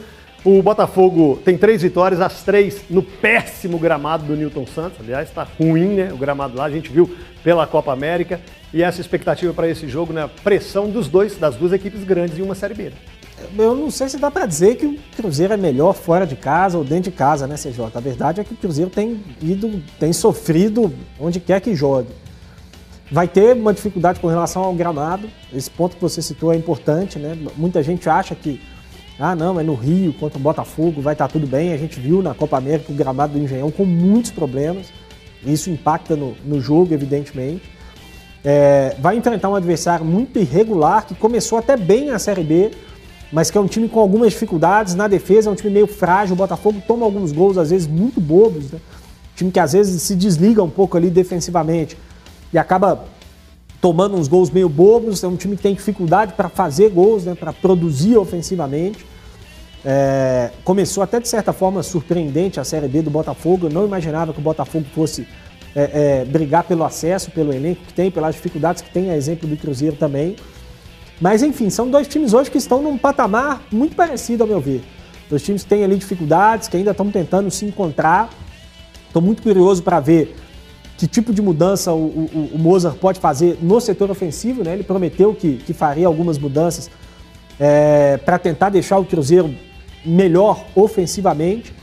O Botafogo tem três vitórias, as três no péssimo gramado do Newton Santos. Aliás, está ruim, né? O gramado lá, a gente viu pela Copa América. E essa expectativa para esse jogo, né? Pressão dos dois, das duas equipes grandes em uma Série B. eu não sei se dá para dizer que o Cruzeiro é melhor fora de casa ou dentro de casa, né, CJ? A verdade é que o Cruzeiro tem ido, tem sofrido onde quer que jogue. Vai ter uma dificuldade com relação ao gramado. Esse ponto que você citou é importante, né? Muita gente acha que, ah, não, é no Rio contra o Botafogo, vai estar tudo bem. A gente viu na Copa América o gramado do Engenhão com muitos problemas. Isso impacta no, no jogo, evidentemente. É, vai enfrentar um adversário muito irregular, que começou até bem a Série B, mas que é um time com algumas dificuldades na defesa, é um time meio frágil. O Botafogo toma alguns gols, às vezes, muito bobos. Né? Time que às vezes se desliga um pouco ali defensivamente e acaba tomando uns gols meio bobos. É um time que tem dificuldade para fazer gols, né? para produzir ofensivamente. É, começou até de certa forma surpreendente a Série B do Botafogo. Eu não imaginava que o Botafogo fosse é, é, brigar pelo acesso, pelo elenco que tem, pelas dificuldades que tem, a exemplo do Cruzeiro também. Mas enfim, são dois times hoje que estão num patamar muito parecido, ao meu ver. Dois times que têm ali dificuldades, que ainda estão tentando se encontrar. Estou muito curioso para ver que tipo de mudança o, o, o, Mozart pode fazer no setor ofensivo. Né? Ele prometeu que, que faria algumas mudanças é, para tentar deixar o Cruzeiro melhor ofensivamente.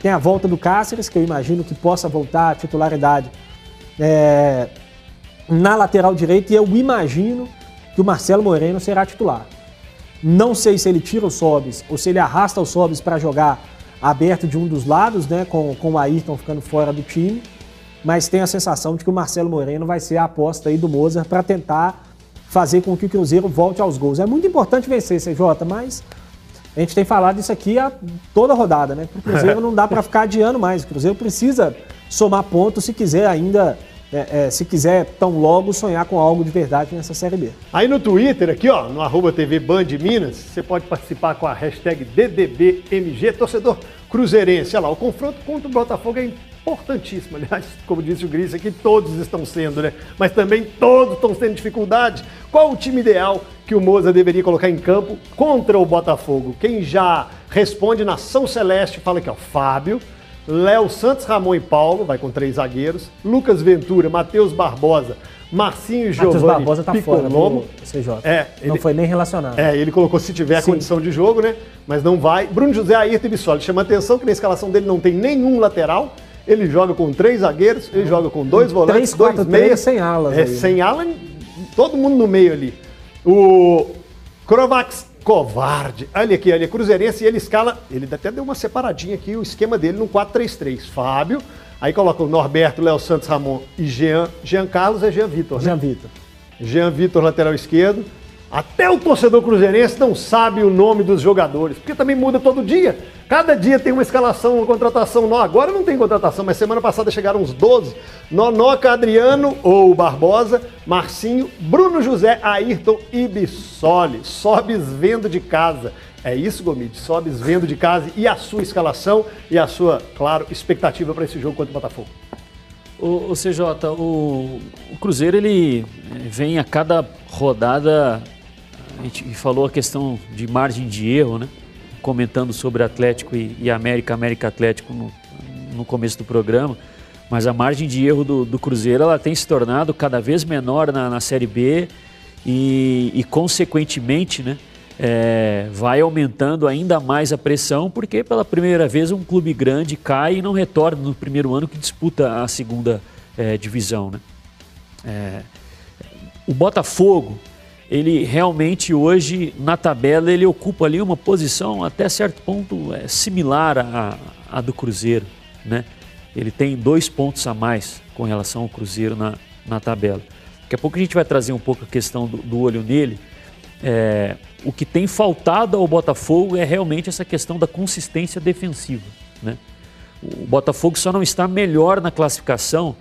Tem a volta do Cáceres, que eu imagino que possa voltar à titularidade é, na lateral direita, e eu imagino que o Marcelo Moreno será titular. Não sei se ele tira o Sobis ou se ele arrasta o Sobis para jogar aberto de um dos lados, né, com, com o Ayrton ficando fora do time, mas tenho a sensação de que o Marcelo Moreno vai ser a aposta aí do Mozart para tentar fazer com que o Cruzeiro volte aos gols. É muito importante vencer, CJ, mas a gente tem falado isso aqui a toda rodada, né? O Cruzeiro não dá para ficar adiando mais. O Cruzeiro precisa somar pontos se quiser ainda é, é, se quiser tão logo sonhar com algo de verdade nessa Série B. Aí no Twitter, aqui ó, no arroba TV Band Minas, você pode participar com a hashtag DDBMG, torcedor cruzeirense. Olha lá, o confronto contra o Botafogo é importantíssimo. Aliás, como disse o Gris aqui, todos estão sendo, né? Mas também todos estão tendo dificuldade. Qual o time ideal que o Moza deveria colocar em campo contra o Botafogo? Quem já responde na São Celeste fala que é o Fábio. Léo Santos, Ramon e Paulo, vai com três zagueiros. Lucas Ventura, Matheus Barbosa, Marcinho e Giovanni Matheus Barbosa tá Picolomo. fora CJ. É, ele, não foi nem relacionado. É, ele colocou se tiver Sim. condição de jogo, né? Mas não vai. Bruno José Ayrton e Bissoli. Chama atenção que na escalação dele não tem nenhum lateral. Ele joga com três zagueiros, ele joga com dois volantes, 3, 4, dois meias. sem alas. É, aí. sem alas, todo mundo no meio ali. O Krovax covarde. Olha aqui, olha, Cruzeirense e ele escala, ele até deu uma separadinha aqui, o esquema dele no 4-3-3. Fábio, aí coloca o Norberto, Léo Santos, Ramon e Jean. Jean Carlos é Jean Vitor, né? Jean Vitor. Jean Vitor, lateral esquerdo. Até o torcedor cruzeirense não sabe o nome dos jogadores, porque também muda todo dia. Cada dia tem uma escalação, uma contratação. Não, agora não tem contratação, mas semana passada chegaram uns 12. Nonoca, Adriano ou Barbosa, Marcinho, Bruno José, Ayrton e Bissoli. Sobes vendo de casa. É isso, Gomide. Sobes vendo de casa e a sua escalação e a sua, claro, expectativa para esse jogo contra o Botafogo. O, o CJ, o, o Cruzeiro ele vem a cada rodada a gente falou a questão de margem de erro, né? Comentando sobre Atlético e, e América, América Atlético no, no, começo do programa. Mas a margem de erro do, do Cruzeiro ela tem se tornado cada vez menor na, na Série B e, e consequentemente, né? É, vai aumentando ainda mais a pressão, porque pela primeira vez um clube grande cai e não retorna no primeiro ano que disputa a segunda é, divisão. Né? É, o Botafogo ele realmente hoje na tabela ele ocupa ali uma posição até certo ponto é, similar à, do Cruzeiro, né? Ele tem dois pontos a mais com relação ao Cruzeiro na, na tabela. Daqui a pouco a gente vai trazer um pouco a questão do, do olho nele. É, o que tem faltado ao Botafogo é realmente essa questão da consistência defensiva, né? O Botafogo só não está melhor na classificação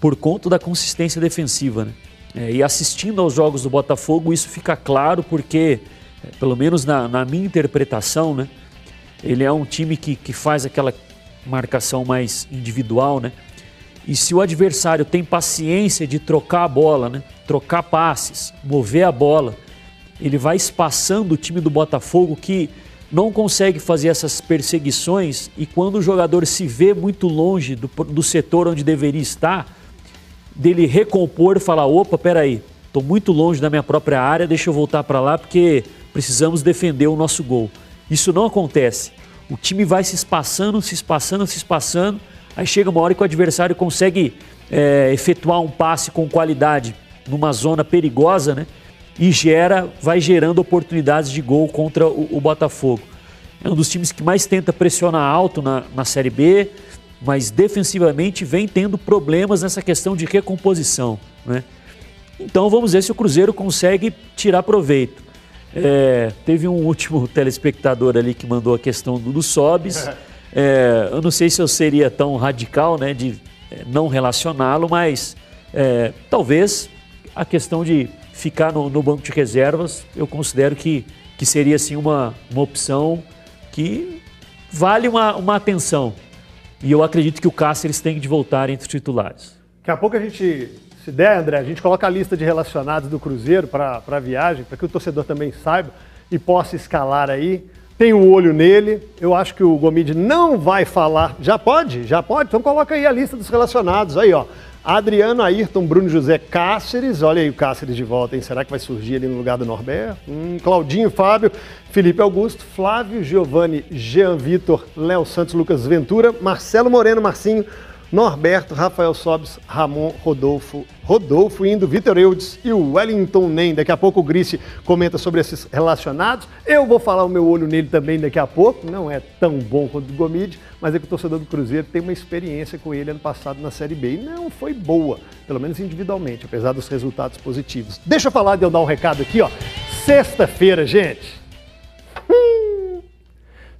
por conta da consistência defensiva, né? É, e assistindo aos jogos do Botafogo, isso fica claro porque, é, pelo menos na, na, minha interpretação, né, ele é um time que, que faz aquela marcação mais individual, né? E se o adversário tem paciência de trocar a bola, né, trocar passes, mover a bola, ele vai espaçando o time do Botafogo que não consegue fazer essas perseguições e quando o jogador se vê muito longe do, do setor onde deveria estar, dele recompor e falar: opa, peraí, estou muito longe da minha própria área, deixa eu voltar para lá porque precisamos defender o nosso gol. Isso não acontece. O time vai se espaçando, se espaçando, se espaçando. Aí chega uma hora que o adversário consegue é, efetuar um passe com qualidade numa zona perigosa, né? E gera, vai gerando oportunidades de gol contra o, o Botafogo. É um dos times que mais tenta pressionar alto na, na Série B, mas defensivamente vem tendo problemas nessa questão de recomposição, né? Então vamos ver se o Cruzeiro consegue tirar proveito. É, teve um último telespectador ali que mandou a questão do, do Sobis. É, eu não sei se eu seria tão radical né, de é, não relacioná-lo, mas é, talvez a questão de ficar no, no, banco de reservas eu considero que, que seria assim, uma, uma opção que vale uma, uma atenção. E eu acredito que o Cáceres tem de voltar entre os titulares. Daqui a pouco a gente se der, André, a gente coloca a lista de relacionados do Cruzeiro para a viagem, para que o torcedor também saiba e possa escalar aí. Tem um olho nele. Eu acho que o Gomide não vai falar. Já pode? Já pode? Então coloca aí a lista dos relacionados. Aí, ó. Adriano Ayrton, Bruno José Cáceres. Olha aí o Cáceres de volta, hein? Será que vai surgir ali no lugar do Norberto? Hum, Claudinho Fábio, Felipe Augusto, Flávio Giovanni, Jean Vitor, Léo Santos, Lucas Ventura, Marcelo Moreno, Marcinho, Norberto, Rafael Sobes, Ramon, Rodolfo, Rodolfo indo, Vitor Eudes e o Wellington Nem. Daqui a pouco o Grice comenta sobre esses relacionados. Eu vou falar o meu olho nele também daqui a pouco. Não é tão bom quanto o Gomide, mas é que o torcedor do Cruzeiro tem uma experiência com ele ano passado na Série B. E não foi boa, pelo menos individualmente, apesar dos resultados positivos. Deixa eu falar de eu dar um recado aqui, ó. Sexta-feira, gente. Hum.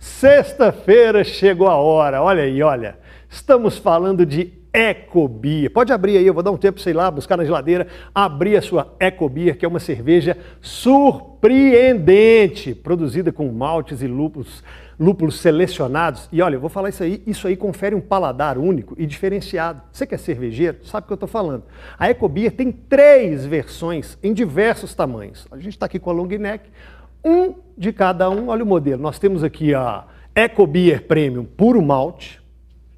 Sexta-feira chegou a hora. Olha aí, olha. Estamos falando de Ecobia. Pode abrir aí, eu vou dar um tempo, sei lá, buscar na geladeira, abrir a sua Ecobia, que é uma cerveja surpreendente, produzida com maltes e lúpulos, lúpulos selecionados. E olha, eu vou falar isso aí, isso aí confere um paladar único e diferenciado. Você que é cervejeiro, sabe o que eu estou falando. A Ecobia tem três versões em diversos tamanhos. A gente está aqui com a long neck, um de cada um. Olha o modelo. Nós temos aqui a Ecobier Premium puro malte,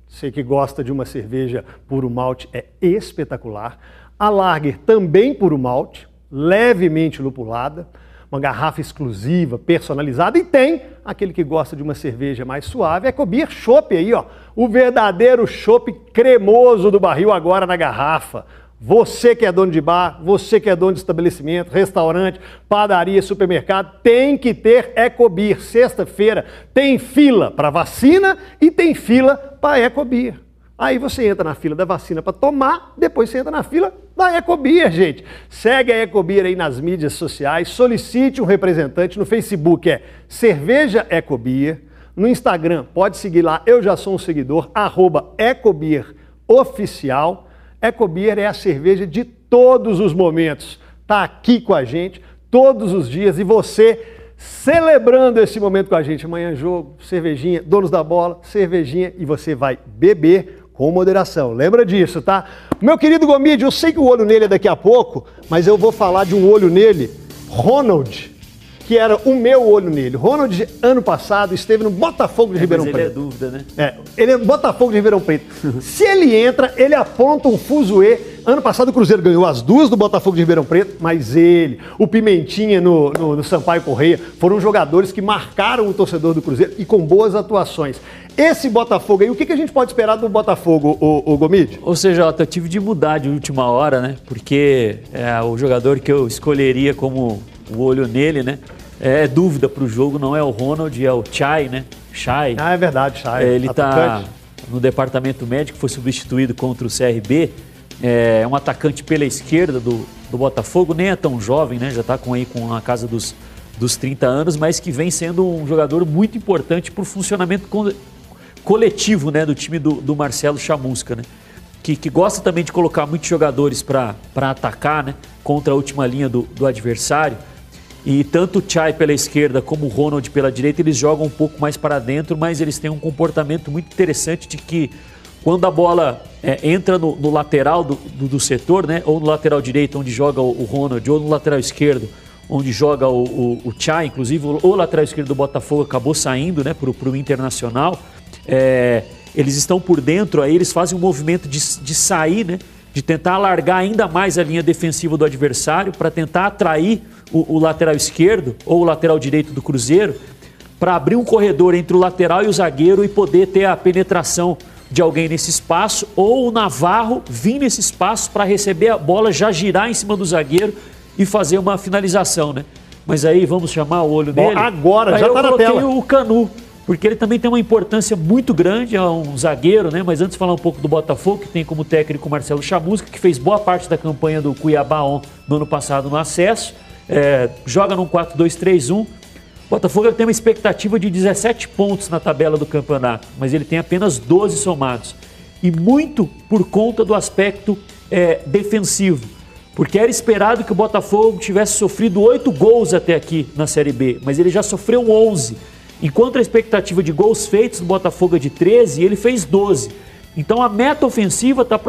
você que gosta de uma cerveja puro malte é espetacular. A Lager também puro malte, levemente lupulada, uma garrafa exclusiva, personalizada. E tem aquele que gosta de uma cerveja mais suave, é Cobir Chopp aí, ó. O verdadeiro chopp cremoso do barril agora na garrafa. Você que é dono de bar, você que é dono de estabelecimento, restaurante, padaria, supermercado, tem que ter Ecobir. Sexta-feira tem fila para vacina e tem fila para Ecobir. Aí você entra na fila da vacina para tomar, depois você entra na fila da Ecobir, gente. Segue a Ecobir aí nas mídias sociais, solicite um representante no Facebook, é Cerveja Ecobir. No Instagram, pode seguir lá, eu já sou um seguidor, arroba Ecobir Oficial. Ecobier é a cerveja de todos os momentos. Está aqui com a gente todos os dias e você celebrando esse momento com a gente. Amanhã jogo, cervejinha, donos da bola, cervejinha e você vai beber com moderação. Lembra disso, tá? Meu querido Gomide, eu sei que o olho nele é daqui a pouco, mas eu vou falar de um olho nele, Ronald que era o meu olho nele. Ronald, ano passado, esteve no Botafogo de é, Ribeirão Preto. Ele é dúvida, né? É, ele é Botafogo de Ribeirão Preto. Se ele entra, ele apronta um fuzuê. Ano passado o Cruzeiro ganhou as duas do Botafogo de Ribeirão Preto, mas ele, o Pimentinha no, no, no Sampaio Correia, foram jogadores que marcaram o torcedor do Cruzeiro e com boas atuações. Esse Botafogo aí, o que, que a gente pode esperar do Botafogo, o, o Gomide? Ou seja, eu tive de mudar de última hora, né? Porque é o jogador que eu escolheria como o olho nele, né? É, é dúvida para o jogo, não é o Ronald, é o Chai, né? Chai. Ah, é verdade, Chai. É, ele está no departamento médico, foi substituído contra o CRB. É um atacante pela esquerda do, do Botafogo, nem é tão jovem, né? Já está com aí com a casa dos, dos 30 anos, mas que vem sendo um jogador muito importante para o funcionamento coletivo né, do time do, do Marcelo Chamusca, né? Que, que, gosta também de colocar muitos jogadores para atacar né, contra a última linha do, do adversário. E tanto o Chai pela esquerda como o Ronald pela direita, eles jogam um pouco mais para dentro, mas eles têm um comportamento muito interessante de que quando a bola é, entra no, no lateral do, do, do, setor, né, ou no lateral direito, onde joga o, o Ronald, ou no lateral esquerdo, onde joga o, o, o Chai, inclusive o, o, lateral esquerdo do Botafogo acabou saindo né, para o Internacional, é, eles estão por dentro, aí eles fazem um movimento de, de sair, né, de tentar alargar ainda mais a linha defensiva do adversário para tentar atrair o, o lateral esquerdo ou o lateral direito do Cruzeiro para abrir um corredor entre o lateral e o zagueiro e poder ter a penetração de alguém nesse espaço, ou o Navarro vir nesse espaço para receber a bola, já girar em cima do zagueiro e fazer uma finalização, né? Mas aí vamos chamar o olho Bom, dele. agora, Aí já eu tá na coloquei tela. o Canu, porque ele também tem uma importância muito grande, é um zagueiro, né? Mas antes de falar um pouco do Botafogo, que tem como técnico o Marcelo Chamusca, que fez boa parte da campanha do Cuiabá no ano passado no acesso, é, joga num 4-2-3-1. Botafogo tem uma expectativa de 17 pontos na tabela do campeonato, mas ele tem apenas 12 somados. E muito por conta do aspecto é, defensivo. Porque era esperado que o Botafogo tivesse sofrido 8 gols até aqui na Série B, mas ele já sofreu 11. Enquanto a expectativa de gols feitos do Botafogo é de 13, ele fez 12. Então a meta ofensiva está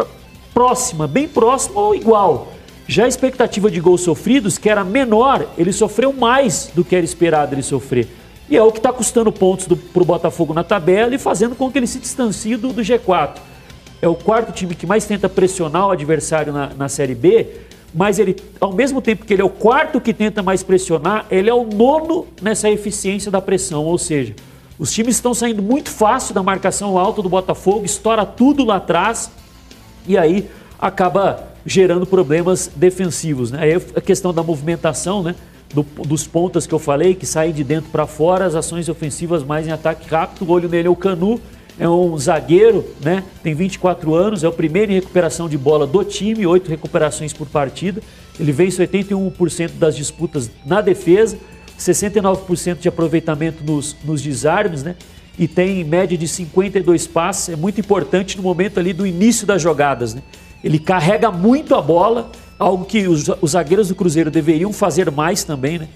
próxima, bem próxima ou igual. Já a expectativa de gols sofridos, que era menor, ele sofreu mais do que era esperado ele sofrer. E é o que está custando pontos para o Botafogo na tabela e fazendo com que ele se distancie do, do G4. É o quarto time que mais tenta pressionar o adversário na, na Série B, mas ele, ao mesmo tempo que ele é o quarto que tenta mais pressionar, ele é o nono nessa eficiência da pressão. Ou seja, os times estão saindo muito fácil da marcação alta do Botafogo, estoura tudo lá atrás e aí acaba gerando problemas defensivos. Né? Aí a questão da movimentação, né? Do- dos pontas que eu falei, que saem de dentro para fora, as ações ofensivas mais em ataque rápido. O olho nele é o Canu, é um zagueiro, né? tem 24 anos, é o primeiro em recuperação de bola do time, oito recuperações por partida. Ele vence 81% das disputas na defesa, 69% de aproveitamento nos, nos desarmes, né? e tem média de 52 passes. É muito importante no momento ali do início das jogadas. Né? Ele carrega muito a bola, algo que os, os zagueiros do Cruzeiro deveriam fazer mais também. Né?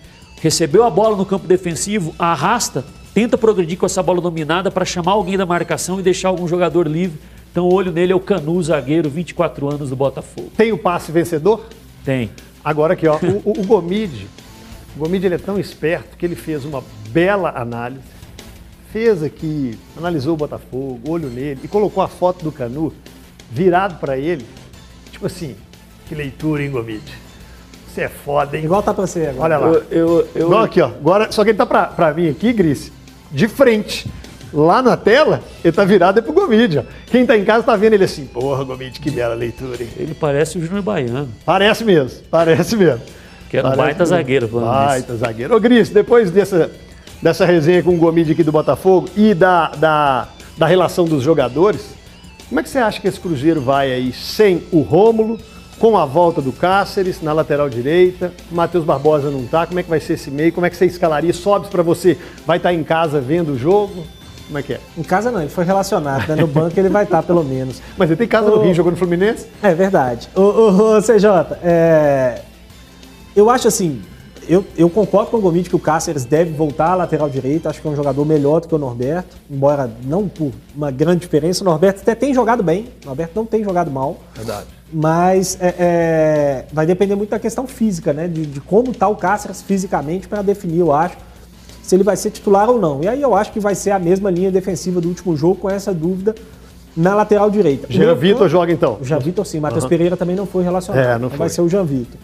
Recebeu a bola no campo defensivo, arrasta, tenta progredir com essa bola dominada para chamar alguém da marcação e deixar algum jogador livre. Então, o olho nele é o Canu, zagueiro, 24 anos do Botafogo. Tem o passe vencedor? Tem. Agora aqui, ó, o, o, o Gomide, o Gomide ele é tão esperto que ele fez uma bela análise, fez aqui, analisou o Botafogo, olho nele e colocou a foto do Canu virado para ele, tipo assim, que leitura, hein, Gomide? Você é foda, hein? Igual tá pra você agora. Olha lá. Eu, eu, eu- Igual aqui, ó. Agora, só que ele tá pra, pra mim aqui, Gris, de frente. Lá na tela, ele tá virado é pro Gomide, ó. Quem tá em casa tá vendo ele assim, porra, Gomide, que bela leitura, hein? ele parece o Júnior Baiano, Parece mesmo, parece mesmo. que era um baita mesmo. zagueiro. falando. Baita zagueiro. Ô, Gris, depois dessa, dessa resenha com o Gomide aqui do Botafogo e da, da, da relação dos jogadores, como é que você acha que esse Cruzeiro vai aí sem o Rômulo, com a volta do Cáceres na lateral direita, o Matheus Barbosa não tá, como é que vai ser esse meio, como é que você escalaria, sobe para você, vai estar em casa vendo o jogo, como é que é? Em casa não, ele foi relacionado, né? No banco ele vai estar pelo menos. Mas ele tem casa no Ô. Rio, jogou no Fluminense? É verdade. Ô, ô, ô, CJ, é, eu acho assim, eu, eu concordo com o Gomide que o Cáceres deve voltar à lateral direita, acho que é um jogador melhor do que o Norberto, embora não por uma grande diferença. O Norberto até tem jogado bem, o Norberto não tem jogado mal. Verdade. Mas é, é, vai depender muito da questão física, né? De, de como está o Cáceres fisicamente para definir, eu acho, se ele vai ser titular ou não. E aí eu acho que vai ser a mesma linha defensiva do último jogo, com essa dúvida na lateral direita. Jean Vitor joga então. o Jean Vitor sim, Matheus Aham. Pereira também não foi relacionado. É, não foi. Vai ser o Jean Vitor.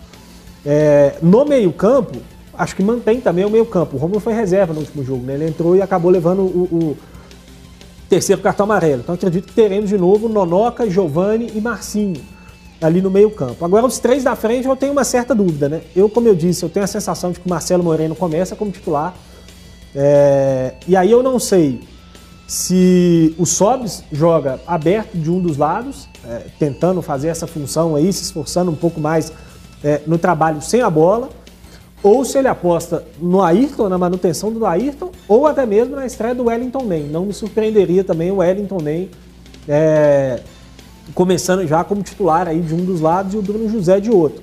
É, no meio-campo, acho que mantém também o meio-campo. O Romulo foi reserva no último jogo, né? Ele entrou e acabou levando o, o terceiro cartão amarelo. Então acredito que teremos de novo Nonoca, Giovani e Marcinho ali no meio-campo. Agora, os três da frente eu tenho uma certa dúvida, né? Eu, como eu disse, eu tenho a sensação de que o Marcelo Moreno começa como titular. É, e aí eu não sei se o Sobs joga aberto de um dos lados, é, tentando fazer essa função aí, se esforçando um pouco mais é, no trabalho sem a bola, ou se ele aposta no Ayrton, na manutenção do Ayrton, ou até mesmo na estreia do Wellington Nem. Não me surpreenderia também o Wellington Nem é, começando já como titular aí de um dos lados e o Bruno José de outro.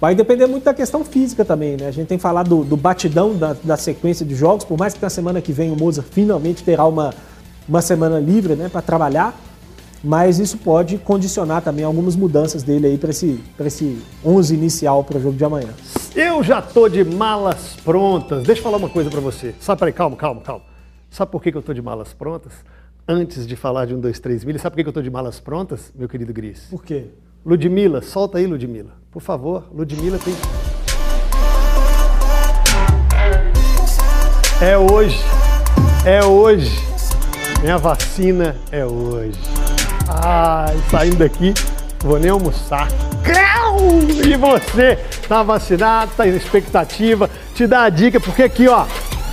Vai depender muito da questão física também, né? A gente tem falado do, do batidão da, da sequência de jogos, por mais que na semana que vem o Moza finalmente terá uma, uma semana livre né, para trabalhar, mas isso pode condicionar também algumas mudanças dele aí para esse, pra esse 11 inicial para o jogo de amanhã. Eu já tô de malas prontas. Deixa eu falar uma coisa pra você. Sabe, peraí, calma, calma, calma. Sabe por que, que eu tô de malas prontas? Antes de falar de um, dois, três milhas, sabe por que, que eu tô de malas prontas, meu querido Gris? Por quê? Ludmilla, solta aí, Ludmilla. Por favor, Ludmilla tem. É hoje. É hoje. Minha vacina é hoje. Ai, saindo daqui, vou nem almoçar. E você? Tá vacinado, tá em expectativa? Te dá a dica, porque aqui, ó,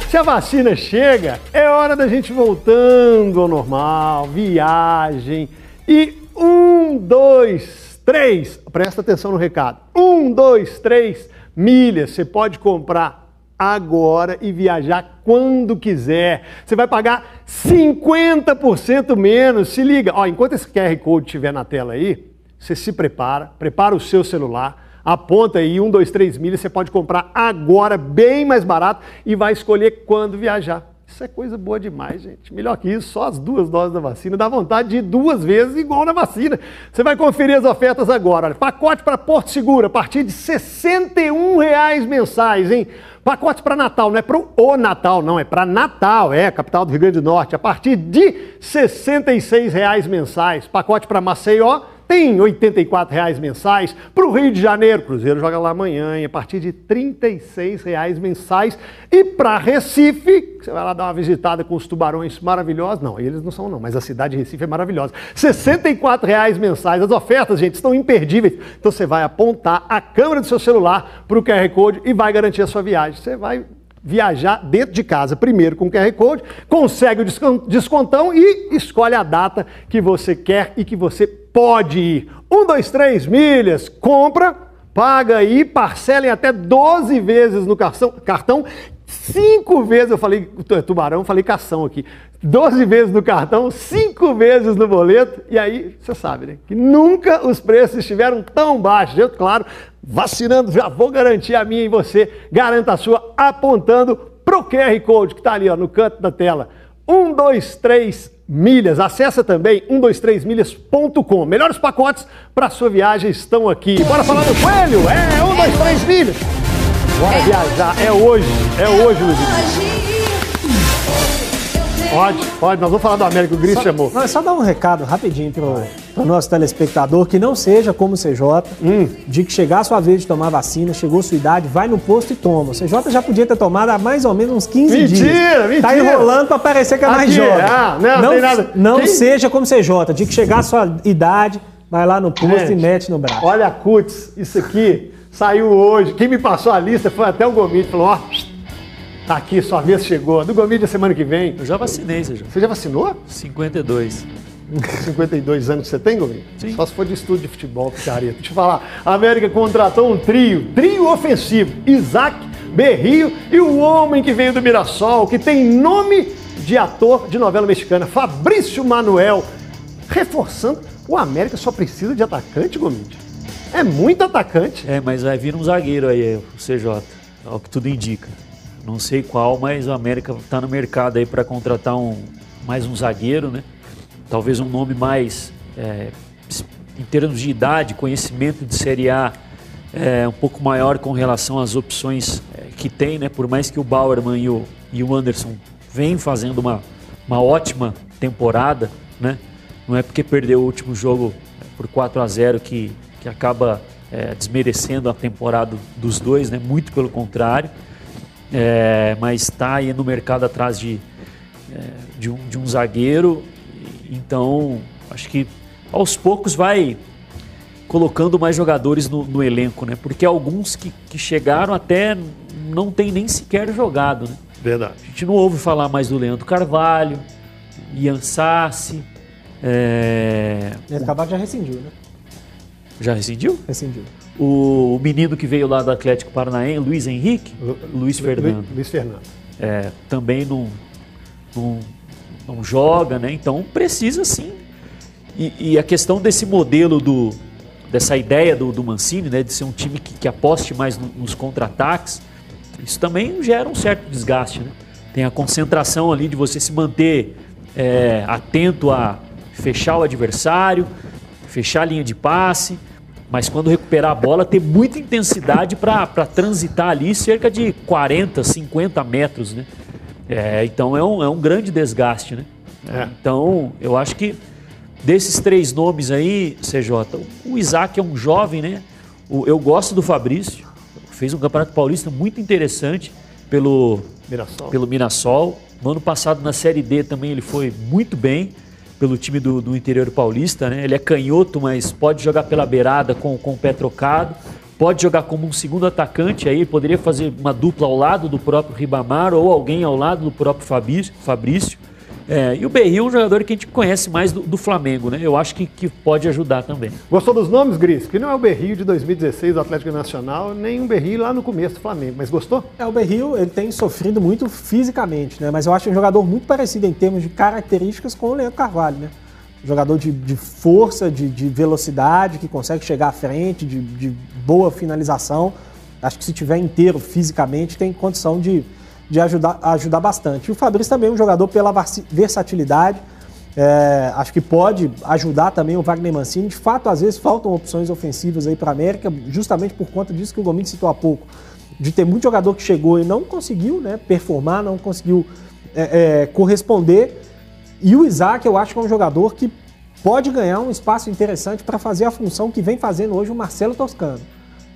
se a vacina chega, é hora da gente voltando ao normal, viagem. E um, dois, três, presta atenção no recado. Um, dois, três milhas você pode comprar agora e viajar quando quiser. Você vai pagar 50% menos. Se liga, ó, enquanto esse QR Code estiver na tela aí, você se prepara, prepara o seu celular, aponta aí um, dois, três milhas, você pode comprar agora bem mais barato e vai escolher quando viajar. Isso é coisa boa demais, gente. Melhor que isso, só as duas doses da vacina. Dá vontade de ir duas vezes igual na vacina. Você vai conferir as ofertas agora. Olha, pacote para Porto Seguro a partir de 61 reais mensais, hein? Pacote para Natal, não é para o Natal, não, é para Natal, é, capital do Rio Grande do Norte, a partir de 66 reais mensais. Pacote para Maceió, tem R$ 84,00 mensais. Para o Rio de Janeiro, Cruzeiro joga lá amanhã, a partir de R$ 36,00 mensais. E para Recife, você vai lá dar uma visitada com os tubarões maravilhosos. Não, eles não são não, mas a cidade de Recife é maravilhosa. R$ 64,00 mensais. As ofertas, gente, estão imperdíveis. Então você vai apontar a câmera do seu celular para o QR Code e vai garantir a sua viagem. Você vai viajar dentro de casa, primeiro com o QR Code, consegue o descontão e escolhe a data que você quer e que você pode ir. Um, dois, três milhas, compra, paga aí, parcela em até 12 vezes no cartão, cartão cinco vezes, eu falei tubarão, falei cação aqui, 12 vezes no cartão, cinco vezes no boleto, e aí você sabe, né? Que nunca os preços estiveram tão baixos. Eu, claro, vacinando, já vou garantir a minha e você, garanta a sua apontando para o QR Code que está ali ó, no canto da tela. 123 milhas. Acesse também 123milhas.com. Melhores pacotes para sua viagem estão aqui. Bora falar do coelho? É 123 milhas. Bora viajar. É hoje. É hoje, Luizinho. Pode, pode. Nós vamos falar do América, o Gris só, chamou. Não, é só dar um recado rapidinho pro, pro nosso telespectador, que não seja como o CJ, hum. de que chegar a sua vez de tomar vacina, chegou a sua idade, vai no posto e toma. O CJ já podia ter tomado há mais ou menos uns 15 mentira, dias. Mentira, mentira. Tá enrolando pra parecer que é mais jovem. Ah, não, não, tem nada. Não Quem? seja como CJ, de que chegar a sua idade, vai lá no posto Gente, e mete no braço. Olha Cuts, isso aqui saiu hoje. Quem me passou a lista foi até o Gomit, falou, ó... Oh, Tá aqui, sua vez chegou. Do Gomídia semana que vem. Eu já vacinei, você já. Você já vacinou? 52. 52 anos que você tem, Gomídia? Sim. Só se for de estudo de futebol, picareta. Deixa eu falar. A América contratou um trio, trio ofensivo. Isaac, Berrio e o homem que veio do Mirassol, que tem nome de ator de novela mexicana, Fabrício Manuel. Reforçando, o América só precisa de atacante, Gomídia. É muito atacante. É, mas vai vir um zagueiro aí, o CJ. É o que tudo indica não sei qual, mas o América está no mercado aí para contratar um, mais um zagueiro, né? Talvez um nome mais, é, em termos de idade, conhecimento de Série A, é, um pouco maior com relação às opções é, que tem, né? Por mais que o Bauerman e o, e o Anderson venham fazendo uma, uma ótima temporada, né? Não é porque perdeu o último jogo por 4 a 0 que, que acaba é, desmerecendo a temporada dos dois, né? Muito pelo contrário é, mas está aí no mercado atrás de, é, de, um, de um zagueiro. Então, acho que aos poucos vai colocando mais jogadores no, no elenco, né? Porque alguns que, que chegaram até não tem nem sequer jogado, né? Verdade. A gente não ouve falar mais do Leandro Carvalho, Ian Sassi. É... Leandro Carvalho já rescindiu, né? Já rescindiu? Rescindiu o, menino que veio lá do Atlético Paranaense, Luiz Henrique, Lu, Luiz Fernando. Luiz Fernando. É, também não, não, não, joga, né? Então precisa sim. E, e, a questão desse modelo do dessa ideia do, do Mancini, né, de ser um time que, que aposte mais no, nos contra-ataques, isso também gera um certo desgaste, né? Tem a concentração ali de você se manter é, atento a fechar o adversário, fechar a linha de passe mas quando recuperar a bola, ter muita intensidade para transitar ali cerca de 40, 50 metros, né? É, então é um, é um grande desgaste, né? É. Então, eu acho que desses três nomes aí, CJ, o Isaac é um jovem, né? O, eu gosto do Fabrício, fez um campeonato paulista muito interessante pelo, Mirassol. pelo Mirassol. No ano passado, na Série D, também ele foi muito bem pelo time do, do interior paulista. Né? Ele é canhoto, mas pode jogar pela beirada com, com o pé trocado. Pode jogar como um segundo atacante, aí poderia fazer uma dupla ao lado do próprio Ribamar ou alguém ao lado do próprio Fabrício. É, e o Berril é um jogador que a gente conhece mais do, do Flamengo, né? Eu acho que, que pode ajudar também. Gostou dos nomes, Gris? Que não é o Berril de 2016 do Atlético Nacional, nem o Berril lá no começo do Flamengo, mas gostou? É, o Berril, ele tem sofrido muito fisicamente, né? Mas eu acho um jogador muito parecido em termos de características com o Leandro Carvalho, né? jogador de, de força, de, de, velocidade, que consegue chegar à frente, de, de boa finalização. Acho que se tiver inteiro fisicamente, tem condição de de ajudar, ajudar bastante. E o Fabrício também é um jogador pela versatilidade, é, acho que pode ajudar também o Wagner Mancini. De fato, às vezes faltam opções ofensivas aí para a América, justamente por conta disso que o Gomes citou há pouco, de ter muito jogador que chegou e não conseguiu né, performar, não conseguiu é, é, corresponder. E o Isaac, eu acho que é um jogador que pode ganhar um espaço interessante para fazer a função que vem fazendo hoje o Marcelo Toscano.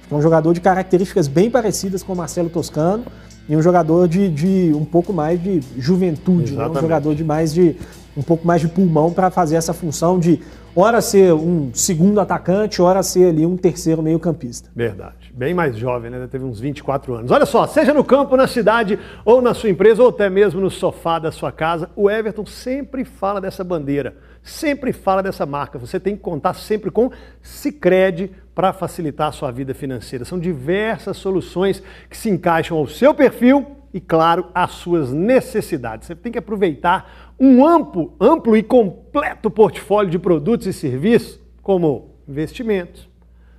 É um jogador de características bem parecidas com o Marcelo Toscano e um jogador de, de um pouco mais de juventude, né? um jogador de mais de um pouco mais de pulmão para fazer essa função de ora ser um segundo atacante, ora ser ali um terceiro meio-campista. Verdade. Bem mais jovem, né? Teve uns 24 anos. Olha só, seja no campo, na cidade, ou na sua empresa, ou até mesmo no sofá da sua casa, o Everton sempre fala dessa bandeira, sempre fala dessa marca. Você tem que contar sempre com Sicredi para facilitar a sua vida financeira. São diversas soluções que se encaixam ao seu perfil e, claro, às suas necessidades. Você tem que aproveitar um amplo, amplo e completo portfólio de produtos e serviços, como investimentos,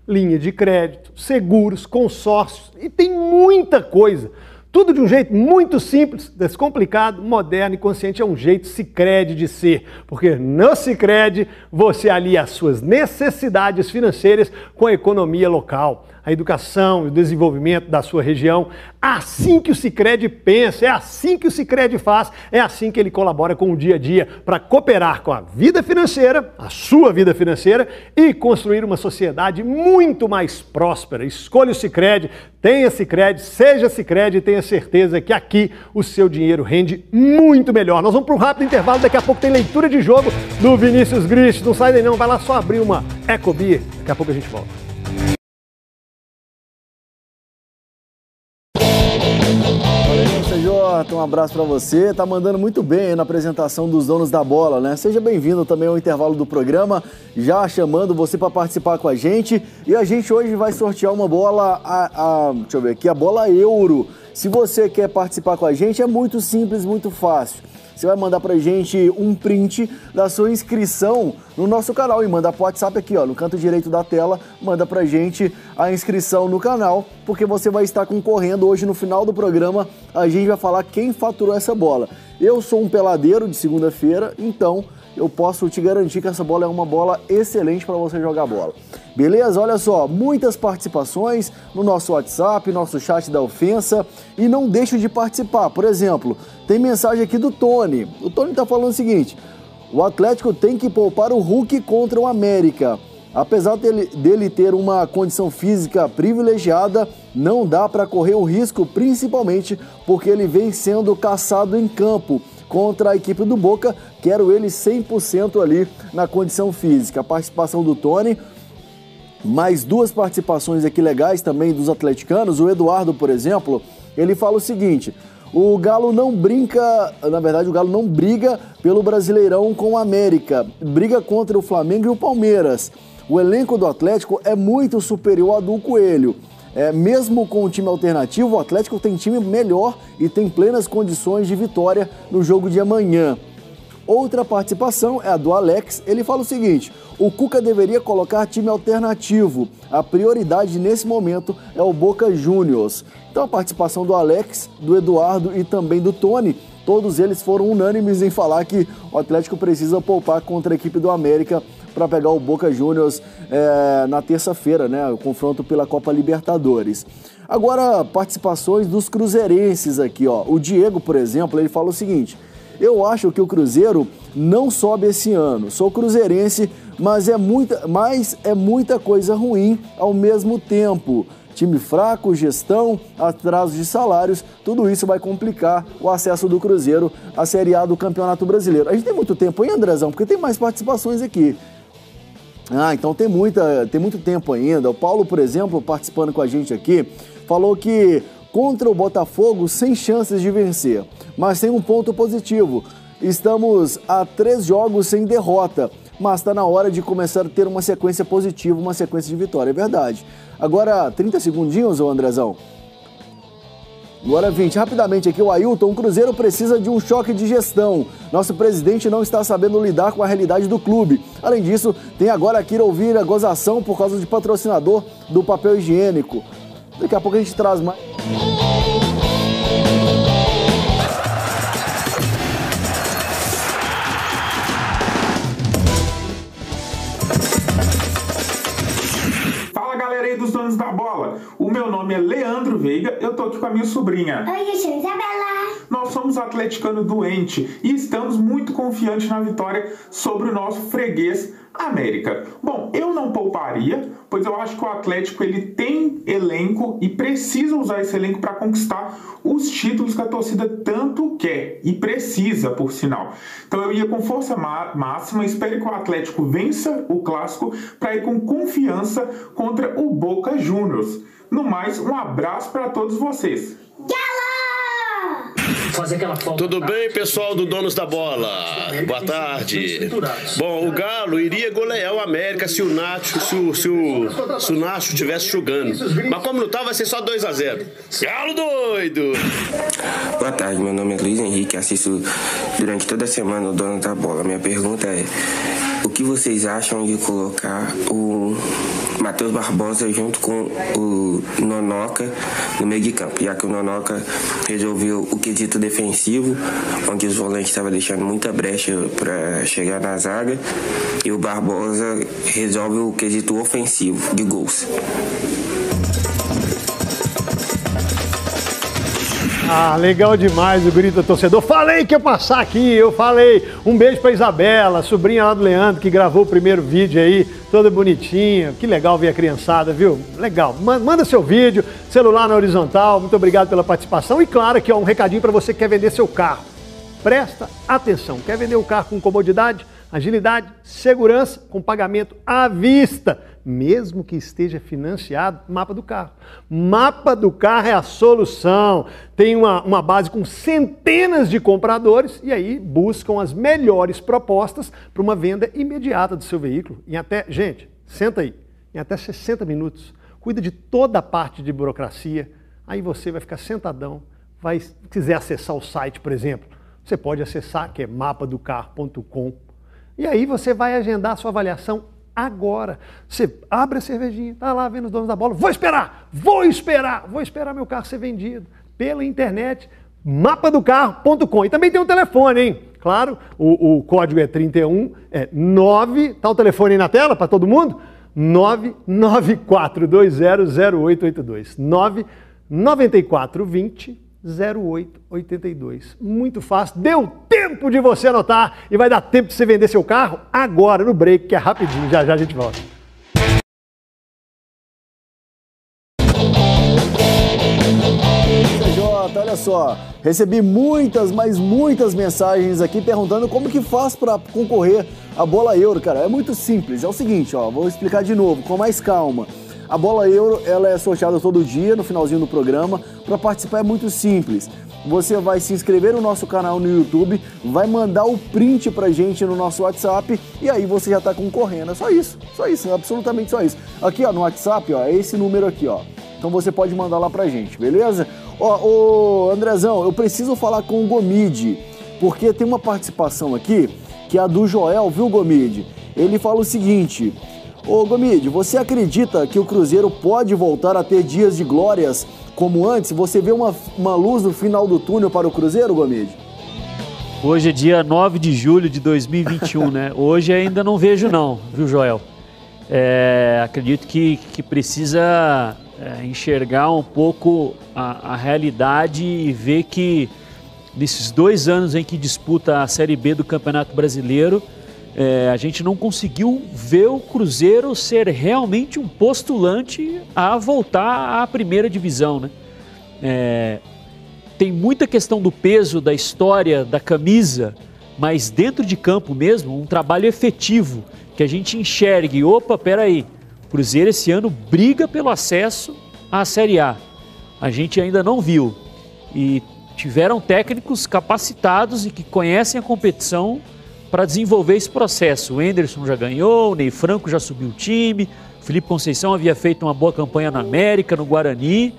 linha de crédito, seguros, consórcios e tem muita coisa. Tudo de um jeito muito simples, descomplicado, moderno e consciente. É um jeito Sicredi de ser. Porque no Sicredi você alia as suas necessidades financeiras com a economia local a educação e o desenvolvimento da sua região. Assim que o Sicredi pensa, é assim que o Sicredi faz, é assim que ele colabora com o dia a dia para cooperar com a vida financeira, a sua vida financeira e construir uma sociedade muito mais próspera. Escolha o Sicredi, tenha Sicredi, seja Sicredi e tenha certeza que aqui o seu dinheiro rende muito melhor. Nós vamos para um rápido intervalo, daqui a pouco tem leitura de jogo do Vinícius Grist. Não sai daí não, vai lá só abrir uma Ecobia. Daqui a pouco a gente volta. Jota, um abraço para você. Tá mandando muito bem na apresentação dos donos da bola, né? Seja bem-vindo também ao intervalo do programa, já chamando você para participar com a gente. E a gente hoje vai sortear uma bola, a, a, deixa eu ver aqui, a bola euro. Se você quer participar com a gente, é muito simples, muito fácil. Você vai mandar pra gente um print da sua inscrição no nosso canal. E manda pro WhatsApp aqui, ó, no canto direito da tela, manda pra gente a inscrição no canal, porque você vai estar concorrendo hoje no final do programa, a gente vai falar quem faturou essa bola. Eu sou um peladeiro de segunda-feira, então eu posso te garantir que essa bola é uma bola excelente para você jogar bola. Beleza? Olha só, muitas participações no nosso WhatsApp, nosso chat da ofensa e não deixe de participar. Por exemplo, tem mensagem aqui do Tony. O Tony está falando o seguinte: o Atlético tem que poupar o Hulk contra o América. Apesar dele, dele ter uma condição física privilegiada, não dá para correr o risco, principalmente porque ele vem sendo caçado em campo contra a equipe do Boca. Quero ele 100% ali na condição física. A participação do Tony, mais duas participações aqui legais também dos atleticanos. O Eduardo, por exemplo, ele fala o seguinte: o Galo não brinca, na verdade, o Galo não briga pelo Brasileirão com o América, briga contra o Flamengo e o Palmeiras. O elenco do Atlético é muito superior ao do Coelho. É, mesmo com o time alternativo, o Atlético tem time melhor e tem plenas condições de vitória no jogo de amanhã. Outra participação é a do Alex. Ele fala o seguinte: o Cuca deveria colocar time alternativo. A prioridade nesse momento é o Boca Juniors. Então a participação do Alex, do Eduardo e também do Tony, todos eles foram unânimes em falar que o Atlético precisa poupar contra a equipe do América para pegar o Boca Juniors é, na terça-feira, né? O confronto pela Copa Libertadores. Agora, participações dos cruzeirenses aqui, ó. O Diego, por exemplo, ele fala o seguinte: eu acho que o Cruzeiro não sobe esse ano. Sou cruzeirense, mas é muita, mas é muita coisa ruim ao mesmo tempo. time fraco, gestão, atraso de salários, tudo isso vai complicar o acesso do Cruzeiro à Série A do Campeonato Brasileiro. A gente tem muito tempo aí, Andrezão, porque tem mais participações aqui. Ah, então tem, muita, tem muito tempo ainda. O Paulo, por exemplo, participando com a gente aqui, falou que contra o Botafogo, sem chances de vencer. Mas tem um ponto positivo. Estamos a três jogos sem derrota, mas está na hora de começar a ter uma sequência positiva, uma sequência de vitória, é verdade. Agora, 30 segundinhos, ô Andrezão. Agora 20, rapidamente aqui, o Ailton, o Cruzeiro precisa de um choque de gestão. Nosso presidente não está sabendo lidar com a realidade do clube. Além disso, tem agora que ir ouvir a gozação por causa de patrocinador do papel higiênico. Daqui a pouco a gente traz mais. Donos da bola. O meu nome é Leandro Veiga, eu tô aqui com a minha sobrinha. Oi, eu sou Isabela. Nós somos atleticano doente e estamos muito confiantes na vitória sobre o nosso freguês América. Bom, eu não pouparia, pois eu acho que o Atlético ele tem elenco e precisa usar esse elenco para conquistar os títulos que a torcida tanto quer e precisa, por sinal. Então eu ia com força máxima, espero que o Atlético vença o clássico para ir com confiança contra o Boca Juniors. No mais, um abraço para todos vocês. Fazer aquela falta. Tudo bem, pessoal do Donos da Bola? Boa tarde. Bom, o Galo iria golear o América se o Nacho, se o, se o, se o Nacho tivesse jogando. Mas como não tá, vai ser só 2 a 0 Galo doido! Boa tarde, meu nome é Luiz Henrique, assisto durante toda a semana o Dono da Bola. Minha pergunta é: o que vocês acham de colocar o Matheus Barbosa junto com o Nonoca no meio de campo, já que o Nonoca resolveu o quesito defensivo, onde os volantes estavam deixando muita brecha para chegar na zaga, e o Barbosa resolve o quesito ofensivo de gols. Ah, legal demais o grito torcedor. Falei que ia passar aqui, eu falei. Um beijo pra Isabela, sobrinha lá do Leandro, que gravou o primeiro vídeo aí, toda bonitinha. Que legal ver a criançada, viu? Legal. Manda seu vídeo, celular na horizontal. Muito obrigado pela participação. E claro aqui, ó, um recadinho para você que quer vender seu carro. Presta atenção. Quer vender o carro com comodidade, agilidade, segurança, com pagamento à vista mesmo que esteja financiado, mapa do carro. Mapa do carro é a solução. Tem uma, uma base com centenas de compradores e aí buscam as melhores propostas para uma venda imediata do seu veículo. Em até, gente, senta aí, em até 60 minutos. Cuida de toda a parte de burocracia. Aí você vai ficar sentadão, vai quiser acessar o site, por exemplo, você pode acessar que é mapadocarro.com. E aí você vai agendar a sua avaliação agora. Você abre a cervejinha, tá lá vendo os donos da bola, vou esperar, vou esperar, vou esperar meu carro ser vendido pela internet, mapadocarro.com. E também tem um telefone, hein? Claro, o, o código é 31, é 9, tá o telefone aí na tela para todo mundo? 994200882. 99420 0882. Muito fácil, deu tempo de você anotar e vai dar tempo de você vender seu carro agora no break, que é rapidinho. Já já a gente volta. Jota, olha só, recebi muitas, mas muitas mensagens aqui perguntando como que faz para concorrer à bola euro, cara. É muito simples, é o seguinte, ó, vou explicar de novo, com mais calma. A bola euro ela é sorteada todo dia no finalzinho do programa. Para participar é muito simples. Você vai se inscrever no nosso canal no YouTube, vai mandar o print pra gente no nosso WhatsApp e aí você já está concorrendo. É só isso, só isso, absolutamente só isso. Aqui ó, no WhatsApp, ó, é esse número aqui, ó. Então você pode mandar lá pra gente, beleza? Ó, ô Andrezão, eu preciso falar com o Gomide, porque tem uma participação aqui que é a do Joel, viu, Gomide? Ele fala o seguinte: Ô Gomide, você acredita que o Cruzeiro pode voltar a ter dias de glórias como antes? Você vê uma, uma luz no final do túnel para o Cruzeiro, Gomide? Hoje é dia 9 de julho de 2021, né? Hoje ainda não vejo não, viu, Joel? É, acredito que, que precisa é, enxergar um pouco a, a realidade e ver que nesses dois anos em que disputa a Série B do Campeonato Brasileiro, é, a gente não conseguiu ver o Cruzeiro ser realmente um postulante a voltar à primeira divisão. Né? É, tem muita questão do peso, da história, da camisa, mas dentro de campo mesmo, um trabalho efetivo, que a gente enxergue, opa, peraí, Cruzeiro esse ano briga pelo acesso à Série A. A gente ainda não viu. E tiveram técnicos capacitados e que conhecem a competição para desenvolver esse processo. O Enderson já ganhou, o Ney Franco já subiu o time, o Felipe Conceição havia feito uma boa campanha na América, no Guarani.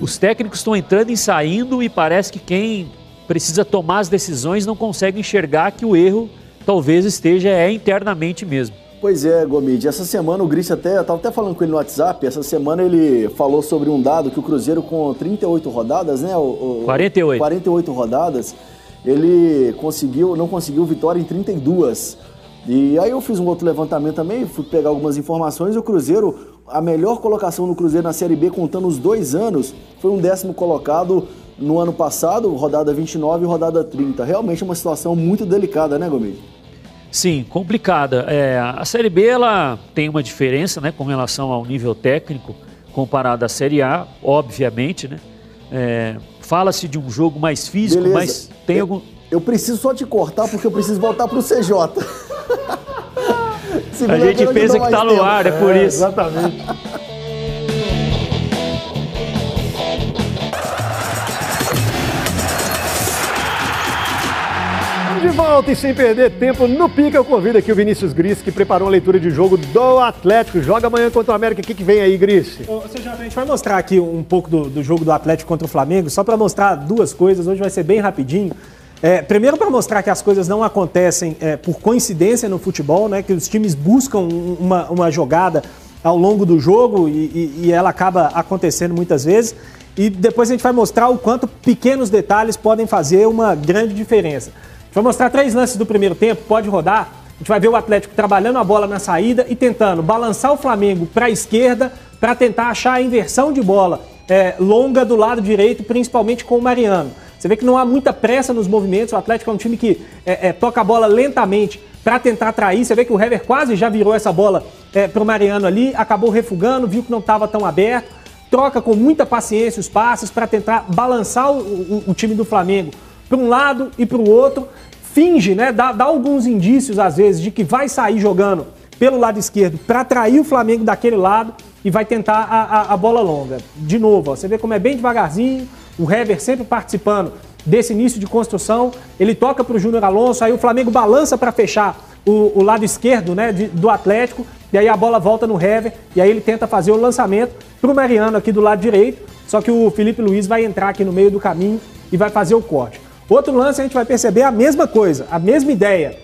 Os técnicos estão entrando e saindo e parece que quem precisa tomar as decisões não consegue enxergar que o erro talvez esteja é internamente mesmo. Pois é, Gomide. Essa semana o Gris até, estava até falando com ele no WhatsApp, essa semana ele falou sobre um dado que o Cruzeiro com 38 rodadas, né? O, o 48. 48 rodadas, ele conseguiu, não conseguiu vitória em 32. E aí eu fiz um outro levantamento também, fui pegar algumas informações. O Cruzeiro, a melhor colocação do Cruzeiro na Série B, contando os dois anos, foi um décimo colocado no ano passado, rodada 29 e rodada 30. Realmente é uma situação muito delicada, né, Gomes? Sim, complicada. É, a Série B ela tem uma diferença né, com relação ao nível técnico comparado à Série A, obviamente, né? É, Fala-se de um jogo mais físico, Beleza. mas tem eu, algum. Eu preciso só te cortar porque eu preciso voltar para o CJ. a gente pensa que está no ar, é por é, isso. Exatamente. volta e sem perder tempo no pica, eu convido aqui o Vinícius Gris, que preparou a leitura de jogo do Atlético. Joga amanhã contra o América. O que, que vem aí, Gris? Ô, a gente vai mostrar aqui um pouco do, do jogo do Atlético contra o Flamengo, só para mostrar duas coisas. Hoje vai ser bem rapidinho. É, primeiro, para mostrar que as coisas não acontecem é, por coincidência no futebol, né? Que os times buscam uma, uma jogada ao longo do jogo e, e, e ela acaba acontecendo muitas vezes. E depois a gente vai mostrar o quanto pequenos detalhes podem fazer uma grande diferença. Vou mostrar três lances do primeiro tempo, pode rodar. A gente vai ver o Atlético trabalhando a bola na saída e tentando balançar o Flamengo para a esquerda para tentar achar a inversão de bola é, longa do lado direito, principalmente com o Mariano. Você vê que não há muita pressa nos movimentos. O Atlético é um time que é, é, toca a bola lentamente para tentar atrair. Você vê que o Hever quase já virou essa bola é, para o Mariano ali, acabou refugando, viu que não estava tão aberto. Troca com muita paciência os passes para tentar balançar o, o, o time do Flamengo para um lado e para o outro, finge, né, dá, dá alguns indícios às vezes de que vai sair jogando pelo lado esquerdo para atrair o Flamengo daquele lado e vai tentar a, a, a bola longa. De novo, ó, você vê como é bem devagarzinho, o Hever sempre participando desse início de construção, ele toca para o Júnior Alonso, aí o Flamengo balança para fechar o, o, lado esquerdo né, de, do Atlético, e aí a bola volta no Hever, e aí ele tenta fazer o lançamento para o Mariano aqui do lado direito, só que o Felipe Luiz vai entrar aqui no meio do caminho e vai fazer o corte. Outro lance a gente vai perceber a mesma coisa, a mesma ideia.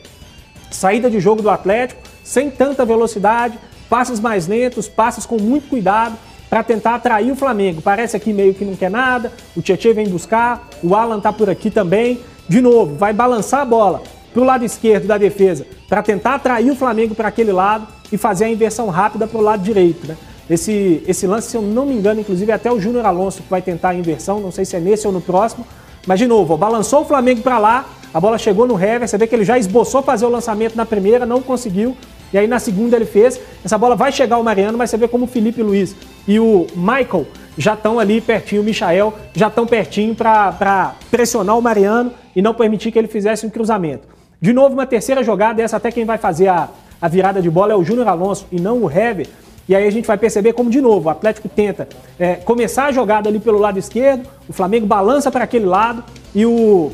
Saída de jogo do Atlético, sem tanta velocidade, passos mais lentos, passos com muito cuidado para tentar atrair o Flamengo. Parece aqui meio que não quer nada, o Tietchan vem buscar, o Alan tá por aqui também. De novo, vai balançar a bola para o lado esquerdo da defesa para tentar atrair o Flamengo para aquele lado e fazer a inversão rápida para o lado direito. Né? Esse, esse lance, se eu não me engano, inclusive é até o Júnior Alonso que vai tentar a inversão, não sei se é nesse ou no próximo, mas, de novo, ó, balançou o Flamengo para lá, a bola chegou no Hever, você vê que ele já esboçou fazer o lançamento na primeira, não conseguiu. E aí na segunda ele fez. Essa bola vai chegar ao Mariano, mas você vê como o Felipe Luiz e o Michael já estão ali pertinho, o Michael já estão pertinho para pressionar o Mariano e não permitir que ele fizesse um cruzamento. De novo, uma terceira jogada, essa até quem vai fazer a, a virada de bola é o Júnior Alonso e não o Hever. E aí a gente vai perceber como, de novo, o Atlético tenta é, começar a jogada ali pelo lado esquerdo, o Flamengo balança para aquele lado e, o,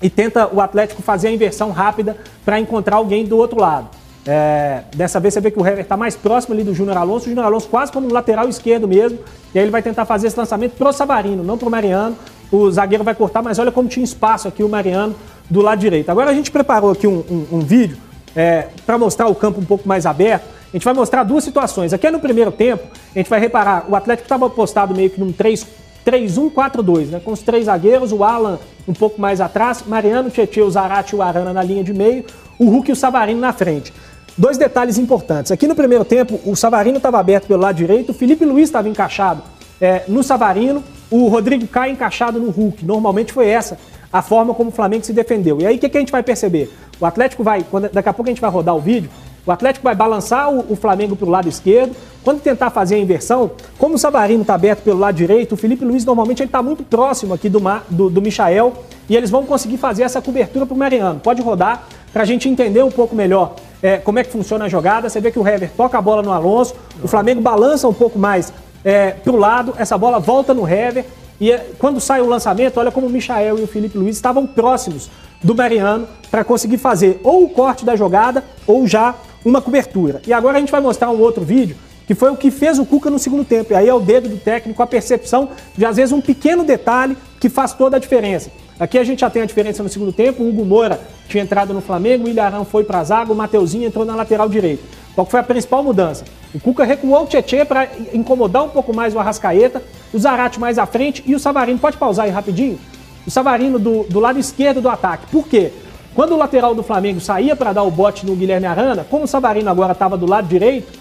e tenta o Atlético fazer a inversão rápida para encontrar alguém do outro lado. É, dessa vez você vê que o Hever está mais próximo ali do Júnior Alonso, o Júnior Alonso quase como um lateral esquerdo mesmo, e aí ele vai tentar fazer esse lançamento pro Sabarino, não pro Mariano. O zagueiro vai cortar, mas olha como tinha espaço aqui o Mariano do lado direito. Agora a gente preparou aqui um, um, um vídeo é, para mostrar o campo um pouco mais aberto. A gente vai mostrar duas situações. Aqui é no primeiro tempo, a gente vai reparar, o Atlético estava postado meio que num 3-1-4-2, né? Com os três zagueiros, o Alan um pouco mais atrás, Mariano, Tietchan, o Zarate e o Arana na linha de meio, o Hulk e o Savarino na frente. Dois detalhes importantes. Aqui no primeiro tempo, o Savarino estava aberto pelo lado direito, o Felipe Luiz estava encaixado é, no Savarino, o Rodrigo Caio encaixado no Hulk. Normalmente foi essa a forma como o Flamengo se defendeu. E aí o que, que a gente vai perceber? O Atlético vai, quando, daqui a pouco a gente vai rodar o vídeo, o Atlético vai balançar o, o Flamengo para o lado esquerdo. Quando tentar fazer a inversão, como o Savarino está aberto pelo lado direito, o Felipe Luiz normalmente está muito próximo aqui do, do, do Michael e eles vão conseguir fazer essa cobertura para o Mariano. Pode rodar para a gente entender um pouco melhor é, como é que funciona a jogada. Você vê que o Hever toca a bola no Alonso, o Flamengo balança um pouco mais é, para o lado, essa bola volta no Hever. E é, quando sai o lançamento, olha como o Michael e o Felipe Luiz estavam próximos do Mariano para conseguir fazer ou o corte da jogada ou já uma cobertura. E agora a gente vai mostrar um outro vídeo que foi o que fez o Cuca no segundo tempo. E aí é o dedo do técnico, a percepção de às vezes um pequeno detalhe que faz toda a diferença. Aqui a gente já tem a diferença no segundo tempo. O Hugo Moura tinha entrado no Flamengo, o Ilharão foi para a zaga, o Mateuzinho entrou na lateral direita. Qual foi a principal mudança? O Cuca recuou o Tietchan para incomodar um pouco mais o Arrascaeta, o Zarate mais à frente e o Savarino. Pode pausar aí rapidinho? O Savarino do, do lado esquerdo do ataque. Por quê? Quando o lateral do Flamengo saía para dar o bote no Guilherme Arana, como o Savarino agora estava do lado direito,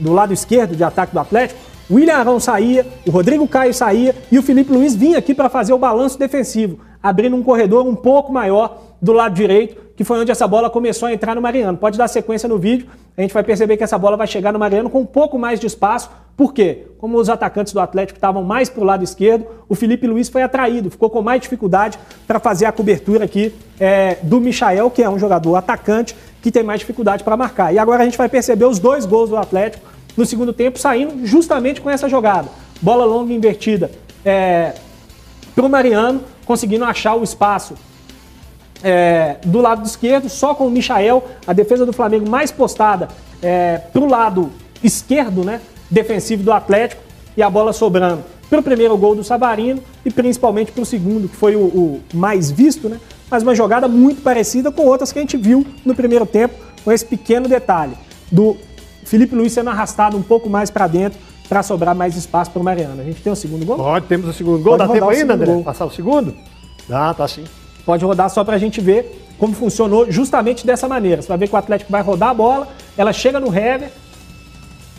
do lado esquerdo de ataque do Atlético, o William Arão saía, o Rodrigo Caio saía e o Felipe Luiz vinha aqui para fazer o balanço defensivo, abrindo um corredor um pouco maior do lado direito, que foi onde essa bola começou a entrar no Mariano. Pode dar sequência no vídeo, a gente vai perceber que essa bola vai chegar no Mariano com um pouco mais de espaço. Por quê? Como os atacantes do Atlético estavam mais para o lado esquerdo, o Felipe Luiz foi atraído, ficou com mais dificuldade para fazer a cobertura aqui é, do Michael, que é um jogador atacante que tem mais dificuldade para marcar. E agora a gente vai perceber os dois gols do Atlético no segundo tempo saindo justamente com essa jogada. Bola longa invertida é, para o Mariano, conseguindo achar o espaço é, do lado esquerdo, só com o Michael, a defesa do Flamengo mais postada é, para o lado esquerdo, né, defensivo do Atlético, e a bola sobrando para o primeiro gol do Savarino e principalmente para o segundo, que foi o, o, mais visto, né, mas uma jogada muito parecida com outras que a gente viu no primeiro tempo, com esse pequeno detalhe do Felipe Luiz sendo arrastado um pouco mais para dentro para sobrar mais espaço para o Mariano. A gente tem o segundo gol? Pode, temos o segundo gol. Pode Dá tempo ainda, André? Gol. Passar o segundo? Dá, tá sim. Pode rodar só para a gente ver como funcionou justamente dessa maneira. Você vai ver que o Atlético vai rodar a bola, ela chega no Hever,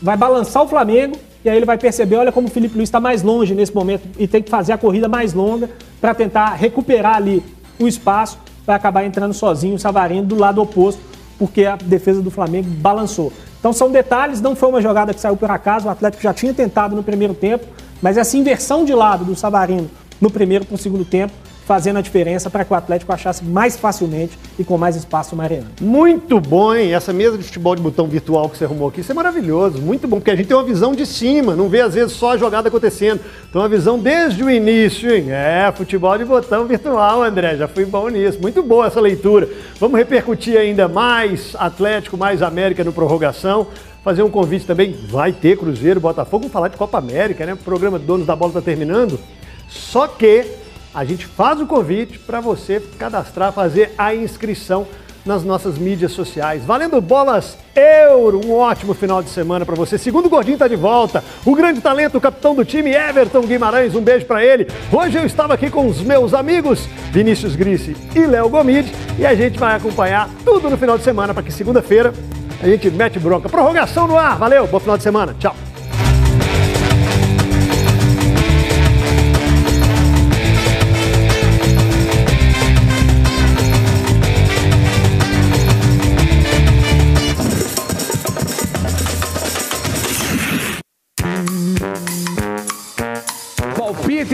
vai balançar o Flamengo e aí ele vai perceber, olha como o Felipe Luiz está mais longe nesse momento e tem que fazer a corrida mais longa para tentar recuperar ali o espaço para acabar entrando sozinho o Savarino do lado oposto, porque a defesa do Flamengo balançou. Então são detalhes, não foi uma jogada que saiu por acaso, o Atlético já tinha tentado no primeiro tempo, mas essa inversão de lado do Savarino no primeiro para o segundo tempo fazendo a diferença para que o Atlético achasse mais facilmente e com mais espaço o Mariano. Muito bom, hein? Essa mesa de futebol de botão virtual que você arrumou aqui, isso é maravilhoso, muito bom, porque a gente tem uma visão de cima, não vê às vezes só a jogada acontecendo. Então, uma visão desde o início, hein? É, futebol de botão virtual, André, já fui bom nisso. Muito boa essa leitura. Vamos repercutir ainda mais Atlético, mais América no prorrogação fazer um convite também. Vai ter Cruzeiro, Botafogo, vamos falar de Copa América, né? O programa Donos da Bola está terminando. Só que a gente faz o convite para você cadastrar, fazer a inscrição nas nossas mídias sociais. Valendo bolas euro, um ótimo final de semana para você. Segundo Gordinho está de volta. O grande talento, o capitão do time, Everton Guimarães, um beijo para ele. Hoje eu estava aqui com os meus amigos Vinícius Grisse e Léo Gomide e a gente vai acompanhar tudo no final de semana para que segunda-feira a gente mete bronca. Prorrogação no ar. Valeu, bom final de semana. Tchau.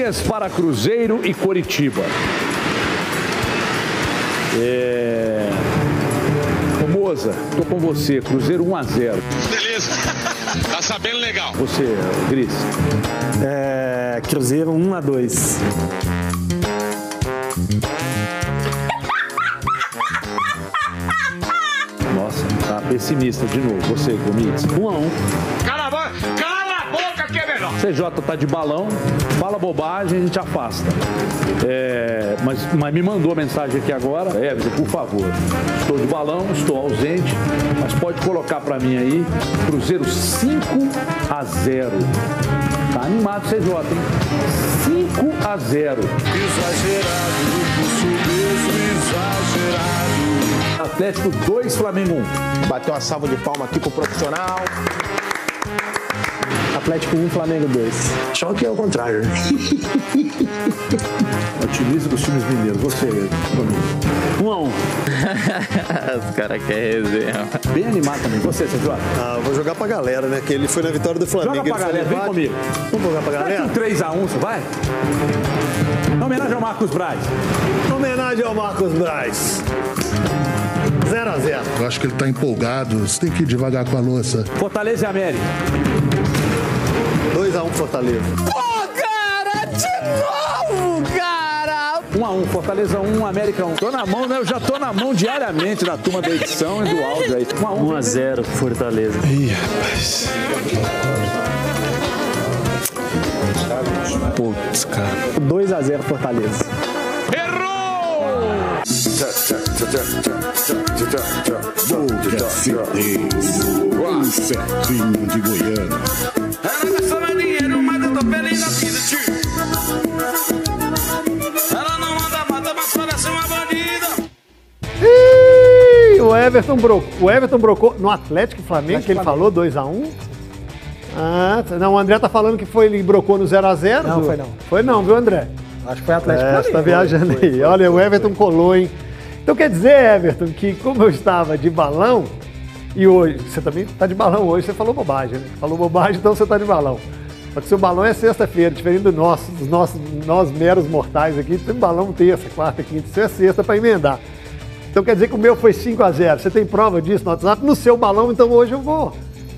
Para Cruzeiro e Coritiba. É... Ô Moza, tô com você. Cruzeiro 1 a 0 Beleza. Tá sabendo legal. Você, Gris. É... Cruzeiro 1 a 2 Nossa, tá pessimista de novo. Você, Gomitz. 1 CJ tá de balão, fala bobagem, a gente afasta. É, mas, mas me mandou a mensagem aqui agora, Everton, por favor. Estou de balão, estou ausente, mas pode colocar para mim aí, Cruzeiro 5 a 0. Tá animado CJ, hein? 5 a 0. Exagerado, exagerado. Atlético 2, Flamengo 1. Bateu uma salva de palma aqui pro profissional. Atlético 1, Flamengo 2. Só que é o contrário. Otimista dos times mineiros. Você, Domingo. 1 a 1 Os caras querem resenha. Bem animado também. Você, CJ? Ah, vou jogar pra galera, né? Que ele foi na vitória do Flamengo. Joga pra galera, vem comigo. Vamos jogar pra galera? Um 3x1, você vai? Em homenagem ao Marcos Braz. Homenagem ao Marcos Braz. 0x0. Eu acho que ele tá empolgado. Você tem que ir devagar com a louça. Fortaleza e América. 2x1 Fortaleza. Pô, cara, de novo, cara! 1x1, Fortaleza 1, América 1. Tô na mão, né? Eu já tô na mão diariamente da turma da edição e do áudio aí. 1x1. 1x0 Fortaleza. Ih, rapaz. Putz, cara. 2x0 Fortaleza. Boca Fidez. Um certinho de Goiânia. Ela não anda mata, mas parece uma bandida. Ih, o Everton brocou. O Everton brocou no Atlético e Flamengo, que ele falou 2x1. Ah, tá. não, o André tá falando que foi, ele brocou no 0x0. Não, foi não. Foi não, viu, André? Acho que foi Atlético É, Flamengo. você tá viajando Foi, aí. foi, Olha, foi, o Everton colou, hein? Então quer dizer, Everton, que como eu estava de balão, e hoje, você também tá de balão hoje, você falou bobagem, né? Falou bobagem, então você tá de balão. Só que seu balão é sexta-feira, diferente do nosso, dos nossos, nós meros mortais aqui, tem balão terça, quarta, quinta, isso é sexta para emendar. Então quer dizer que o meu foi 5 a 0 Você tem prova disso no WhatsApp? No seu balão, então hoje eu vou,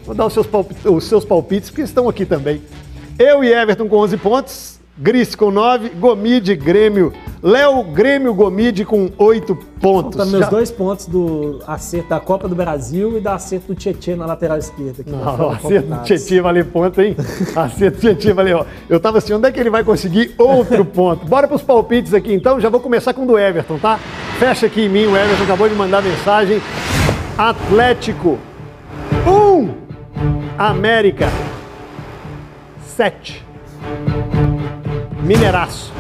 vou dar os seus, palpites, os seus palpites, porque estão aqui também. Eu e Everton com 11 pontos, Gris com 9, Gomide, Grêmio, Léo, Grêmio, Gomide com 8 pontos. Meus Já- dois pontos do acerto da Copa do Brasil e da acerto do Tietchan na lateral esquerda. que Não, foram acerto do. Tietchan valeu ponto, hein? Acerto do Tietchan valeu. Eu tava assim, onde é que ele vai conseguir outro ponto? Bora pros palpites aqui então, já vou começar com o do Everton, tá? Fecha aqui em mim, o Everton acabou de mandar mensagem. Atlético 1, um. América 7. Mineiraço.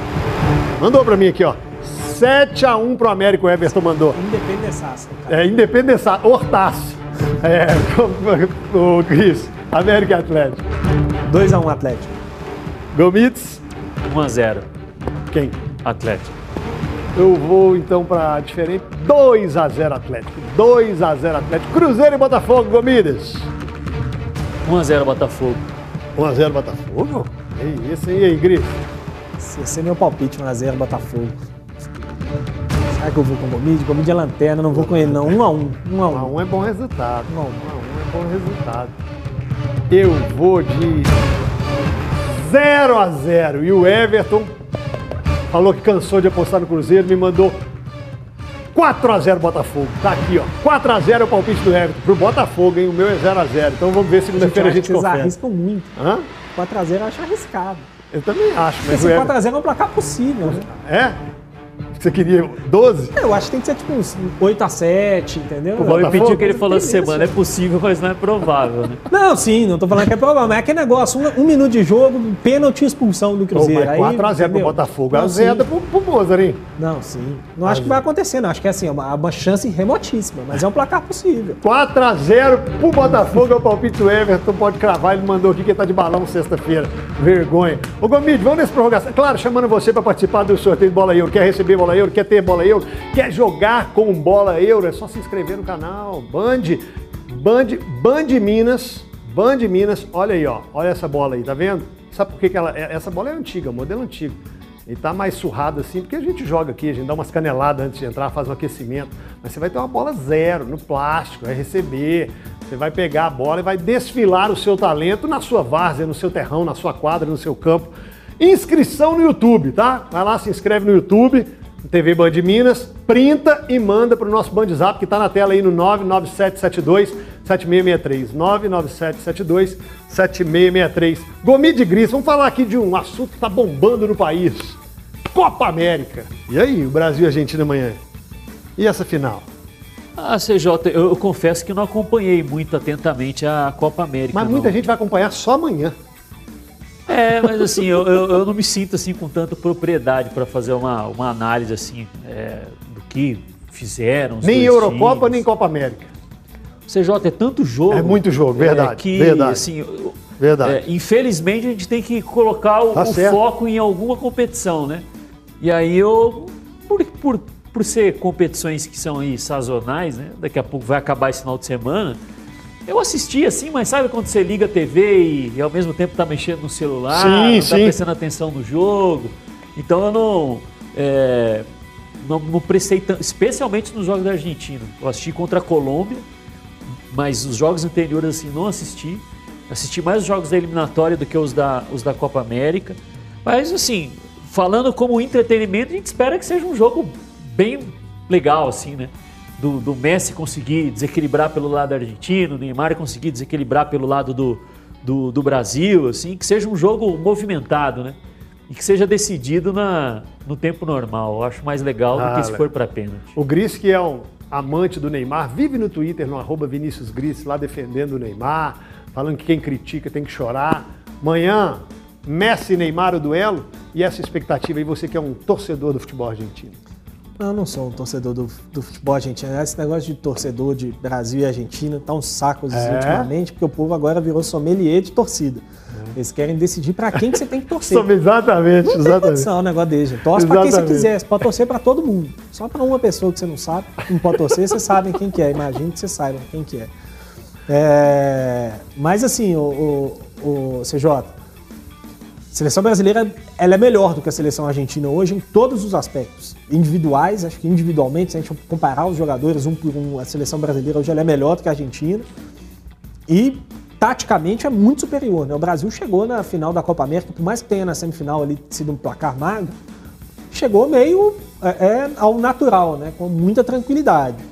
Mandou pra mim aqui, ó. 7 a 1 pro América, o Everton mandou. Independençaço, cara. É, Independência, Hortaço. É, o Cris, América e Atlético. 2x1 Atlético. Gomitz, 1x0 quem? Atlético. Eu vou então pra diferente. 2 a 0 Atlético. 2 a 0 Atlético. Cruzeiro e Botafogo, Gomidas. 1x0 Botafogo. 1 a 0 Botafogo? É isso aí, aí, Cris. Esse é meu palpite, 1x0 Botafogo. Será que eu vou com o Gomide? Gomide é lanterna, não vou com ele não. 1x1. 1x1. 1 a 1 é bom resultado. 1 a 1 é bom resultado. Eu vou de 0 a 0 e o Everton falou que cansou de apostar no Cruzeiro, me mandou 4 a 0 Botafogo. Tá aqui, ó. 4 a 0 é o palpite do Everton pro Botafogo, hein? O meu é 0 a 0. Então vamos ver segunda-feira a gente Vocês confere. arriscam muito. Hã? 4x0 eu acho arriscado. Eu também acho, mas Esse o Everton... 4x0 é um placar possível, né? É? Você queria 12? Eu acho que tem que ser tipo uns 8x7, entendeu? Vou repetir o que ele falou essa semana. É possível, mas não é provável, né? Não, sim, não tô falando que é provável, mas é aquele negócio, um, um minuto de jogo, pênalti e expulsão do Cruzeiro. Mas 4 a 0 pro entendeu? Botafogo. Não, Azeda pro, pro Mozart, hein? Não, sim. Não acho que vai acontecer, não. Acho que é assim, é uma, uma chance remotíssima, mas é um placar possível. 4 a 0 pro Botafogo, é o palpite do Everton, pode cravar, ele mandou aqui que ele tá de balão sexta-feira. Vergonha. Ô Gomide, vamos nessa prorrogação. Claro, chamando você para participar do sorteio de bola euro. Quer receber bola euro? Quer ter bola euro? Quer jogar com bola euro? É só se inscrever no canal. Band, Band, Band Minas, Band Minas, olha aí, ó. Olha essa bola aí, tá vendo? Sabe por que, que ela. é- Essa bola é antiga, modelo antigo. Ele tá mais surrado assim, porque a gente joga aqui, a gente dá umas caneladas antes de entrar, faz um aquecimento. Mas você vai ter uma bola zero, no plástico, vai receber. Você vai pegar a bola e vai desfilar o seu talento na sua várzea, no seu terrão, na sua quadra, no seu campo. Inscrição no YouTube, tá? Vai lá, se inscreve no YouTube, TV Band Minas, printa e manda para o nosso Band Zap, que está na tela aí no 99772 7663. 99772 7663. Gomide Gris, vamos falar aqui de um assunto que está bombando no país. Copa América. E aí, o Brasil e a Argentina amanhã? E essa final? Ah, CJ, eu, eu confesso que não acompanhei muito atentamente a Copa América. Mas não. muita gente vai acompanhar só amanhã. É, mas assim, eu, eu, eu não me sinto assim com tanta propriedade para fazer uma, uma análise assim é, do que fizeram. Nem Eurocopa, times. nem Copa América. CJ, é tanto jogo. É muito jogo, verdade, é, que, verdade. Assim, Verdade. é, infelizmente a gente tem que colocar o, Tá o foco em alguma competição, né? E aí eu, por, por, por ser competições que são aí sazonais, né? Daqui a pouco vai acabar esse final de semana. Eu assisti assim, mas sabe quando você liga a TV e, e ao mesmo tempo tá mexendo no celular, Sim, tá sim. prestando atenção no jogo. Então eu não, é, não, não prestei tanto, especialmente nos jogos da Argentina. Eu assisti contra a Colômbia, mas os jogos anteriores assim não assisti. Assisti mais os jogos da eliminatória do que os da, os da Copa América. Mas assim, falando como entretenimento, a gente espera que seja um jogo bem legal, assim, né? Do, do Messi conseguir desequilibrar pelo lado argentino, o Neymar conseguir desequilibrar pelo lado do, do, do Brasil, assim, que seja um jogo movimentado, né? E que seja decidido na, no tempo normal. Eu acho mais legal do Ah, que se legal. for para pênalti. O Gris, que é um amante do Neymar, vive no Twitter, no arroba Vinícius Gris, lá defendendo o Neymar, falando que quem critica tem que chorar. Amanhã, Messi e Neymar o duelo. E essa expectativa aí, você que é um torcedor do futebol argentino. Eu não sou um torcedor do, do futebol argentino. Esse negócio de torcedor de Brasil e Argentina tá um saco É? ultimamente, porque o povo agora virou sommelier de torcida. Eles querem decidir pra quem que você tem que torcer. Exatamente, não tem exatamente. condição o negócio desse. Torce pra quem você quiser. Você pode torcer pra todo mundo. Só pra uma pessoa que você não sabe, não pode torcer, você sabe quem que é. Imagino que você saiba quem que é. É, Mas assim, o, o, o CJ, seleção brasileira ela é melhor do que a seleção argentina hoje em todos os aspectos. Individuais, acho que individualmente, se a gente comparar os jogadores um por um, a seleção brasileira hoje ela é melhor do que a Argentina. E taticamente é muito superior. Né? O Brasil chegou na final da Copa América, por mais que tenha na semifinal ali sido um placar magro, chegou meio é, é, ao natural, né? com muita tranquilidade.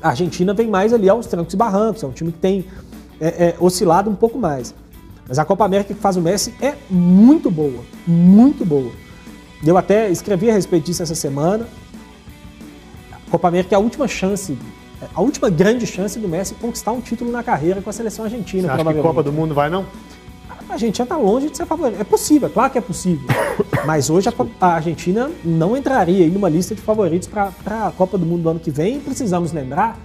A Argentina vem mais ali aos trancos e barrancos, é um time que tem é, é, oscilado um pouco mais. Mas a Copa América que faz o Messi é muito boa, muito boa. Eu até escrevi a respeito disso essa semana. A Copa América é a última chance, a última grande chance do Messi conquistar um título na carreira com a seleção argentina. Você acha que provavelmente. Copa do Mundo vai, não? A Argentina está longe de ser favorita. É possível, é claro que é possível. Mas hoje a, a Argentina não entraria aí numa lista de favoritos para a Copa do Mundo do ano que vem. E precisamos lembrar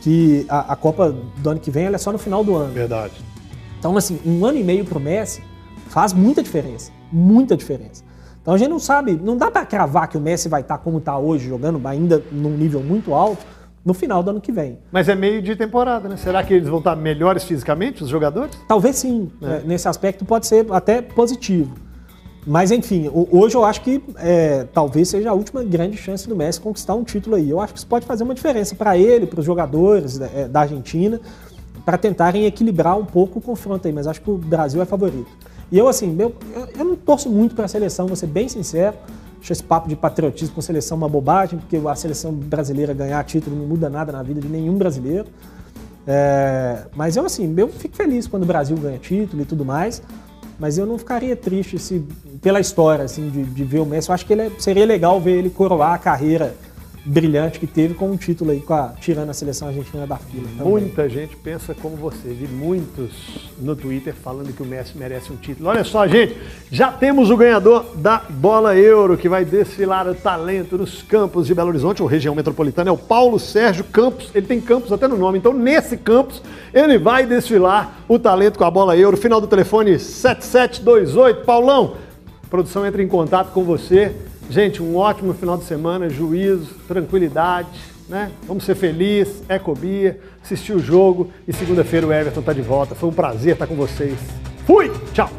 que a, a Copa do ano que vem é só no final do ano. Verdade. Então, assim, um ano e meio para o Messi faz muita diferença. Muita diferença. Então a gente não sabe, não dá para cravar que o Messi vai estar como está hoje, jogando ainda num nível muito alto, no final do ano que vem. Mas é meio de temporada, né? Será que eles vão estar melhores fisicamente, os jogadores? Talvez sim. É. né? Nesse aspecto pode ser até positivo. Mas enfim, hoje eu acho que é, talvez seja a última grande chance do Messi conquistar um título aí. Eu acho que isso pode fazer uma diferença para ele, para os jogadores da, é, da Argentina, para tentarem equilibrar um pouco o confronto aí. Mas acho que o Brasil é favorito. E eu, assim, eu, eu não torço muito para a seleção, vou ser bem sincero. Acho esse papo de patriotismo com seleção uma bobagem, porque a seleção brasileira ganhar título não muda nada na vida de nenhum brasileiro. É, mas eu, assim, eu fico feliz quando o Brasil ganha título e tudo mais. Mas eu não ficaria triste se, pela história, assim, de, de ver o Messi. Eu acho que ele é- seria legal ver ele coroar a carreira brilhante que teve com um título aí, a, tirando a seleção argentina da fila. também. Muita gente pensa como você. Vi muitos no Twitter falando que o Messi merece um título. Olha só, gente, já temos o ganhador da Bola Euro, que vai desfilar o talento nos campos de Belo Horizonte, ou região metropolitana, é o Paulo Sérgio Campos. Ele tem campos até no nome, então nesse campus ele vai desfilar o talento com a Bola Euro. Final do telefone 7728. Paulão, produção entra em contato com você. Gente, um ótimo final de semana, juízo, tranquilidade, né? Vamos ser felizes, ecobia, assistir o jogo e segunda-feira o Everton tá de volta. Foi um prazer estar com vocês. Fui! Tchau!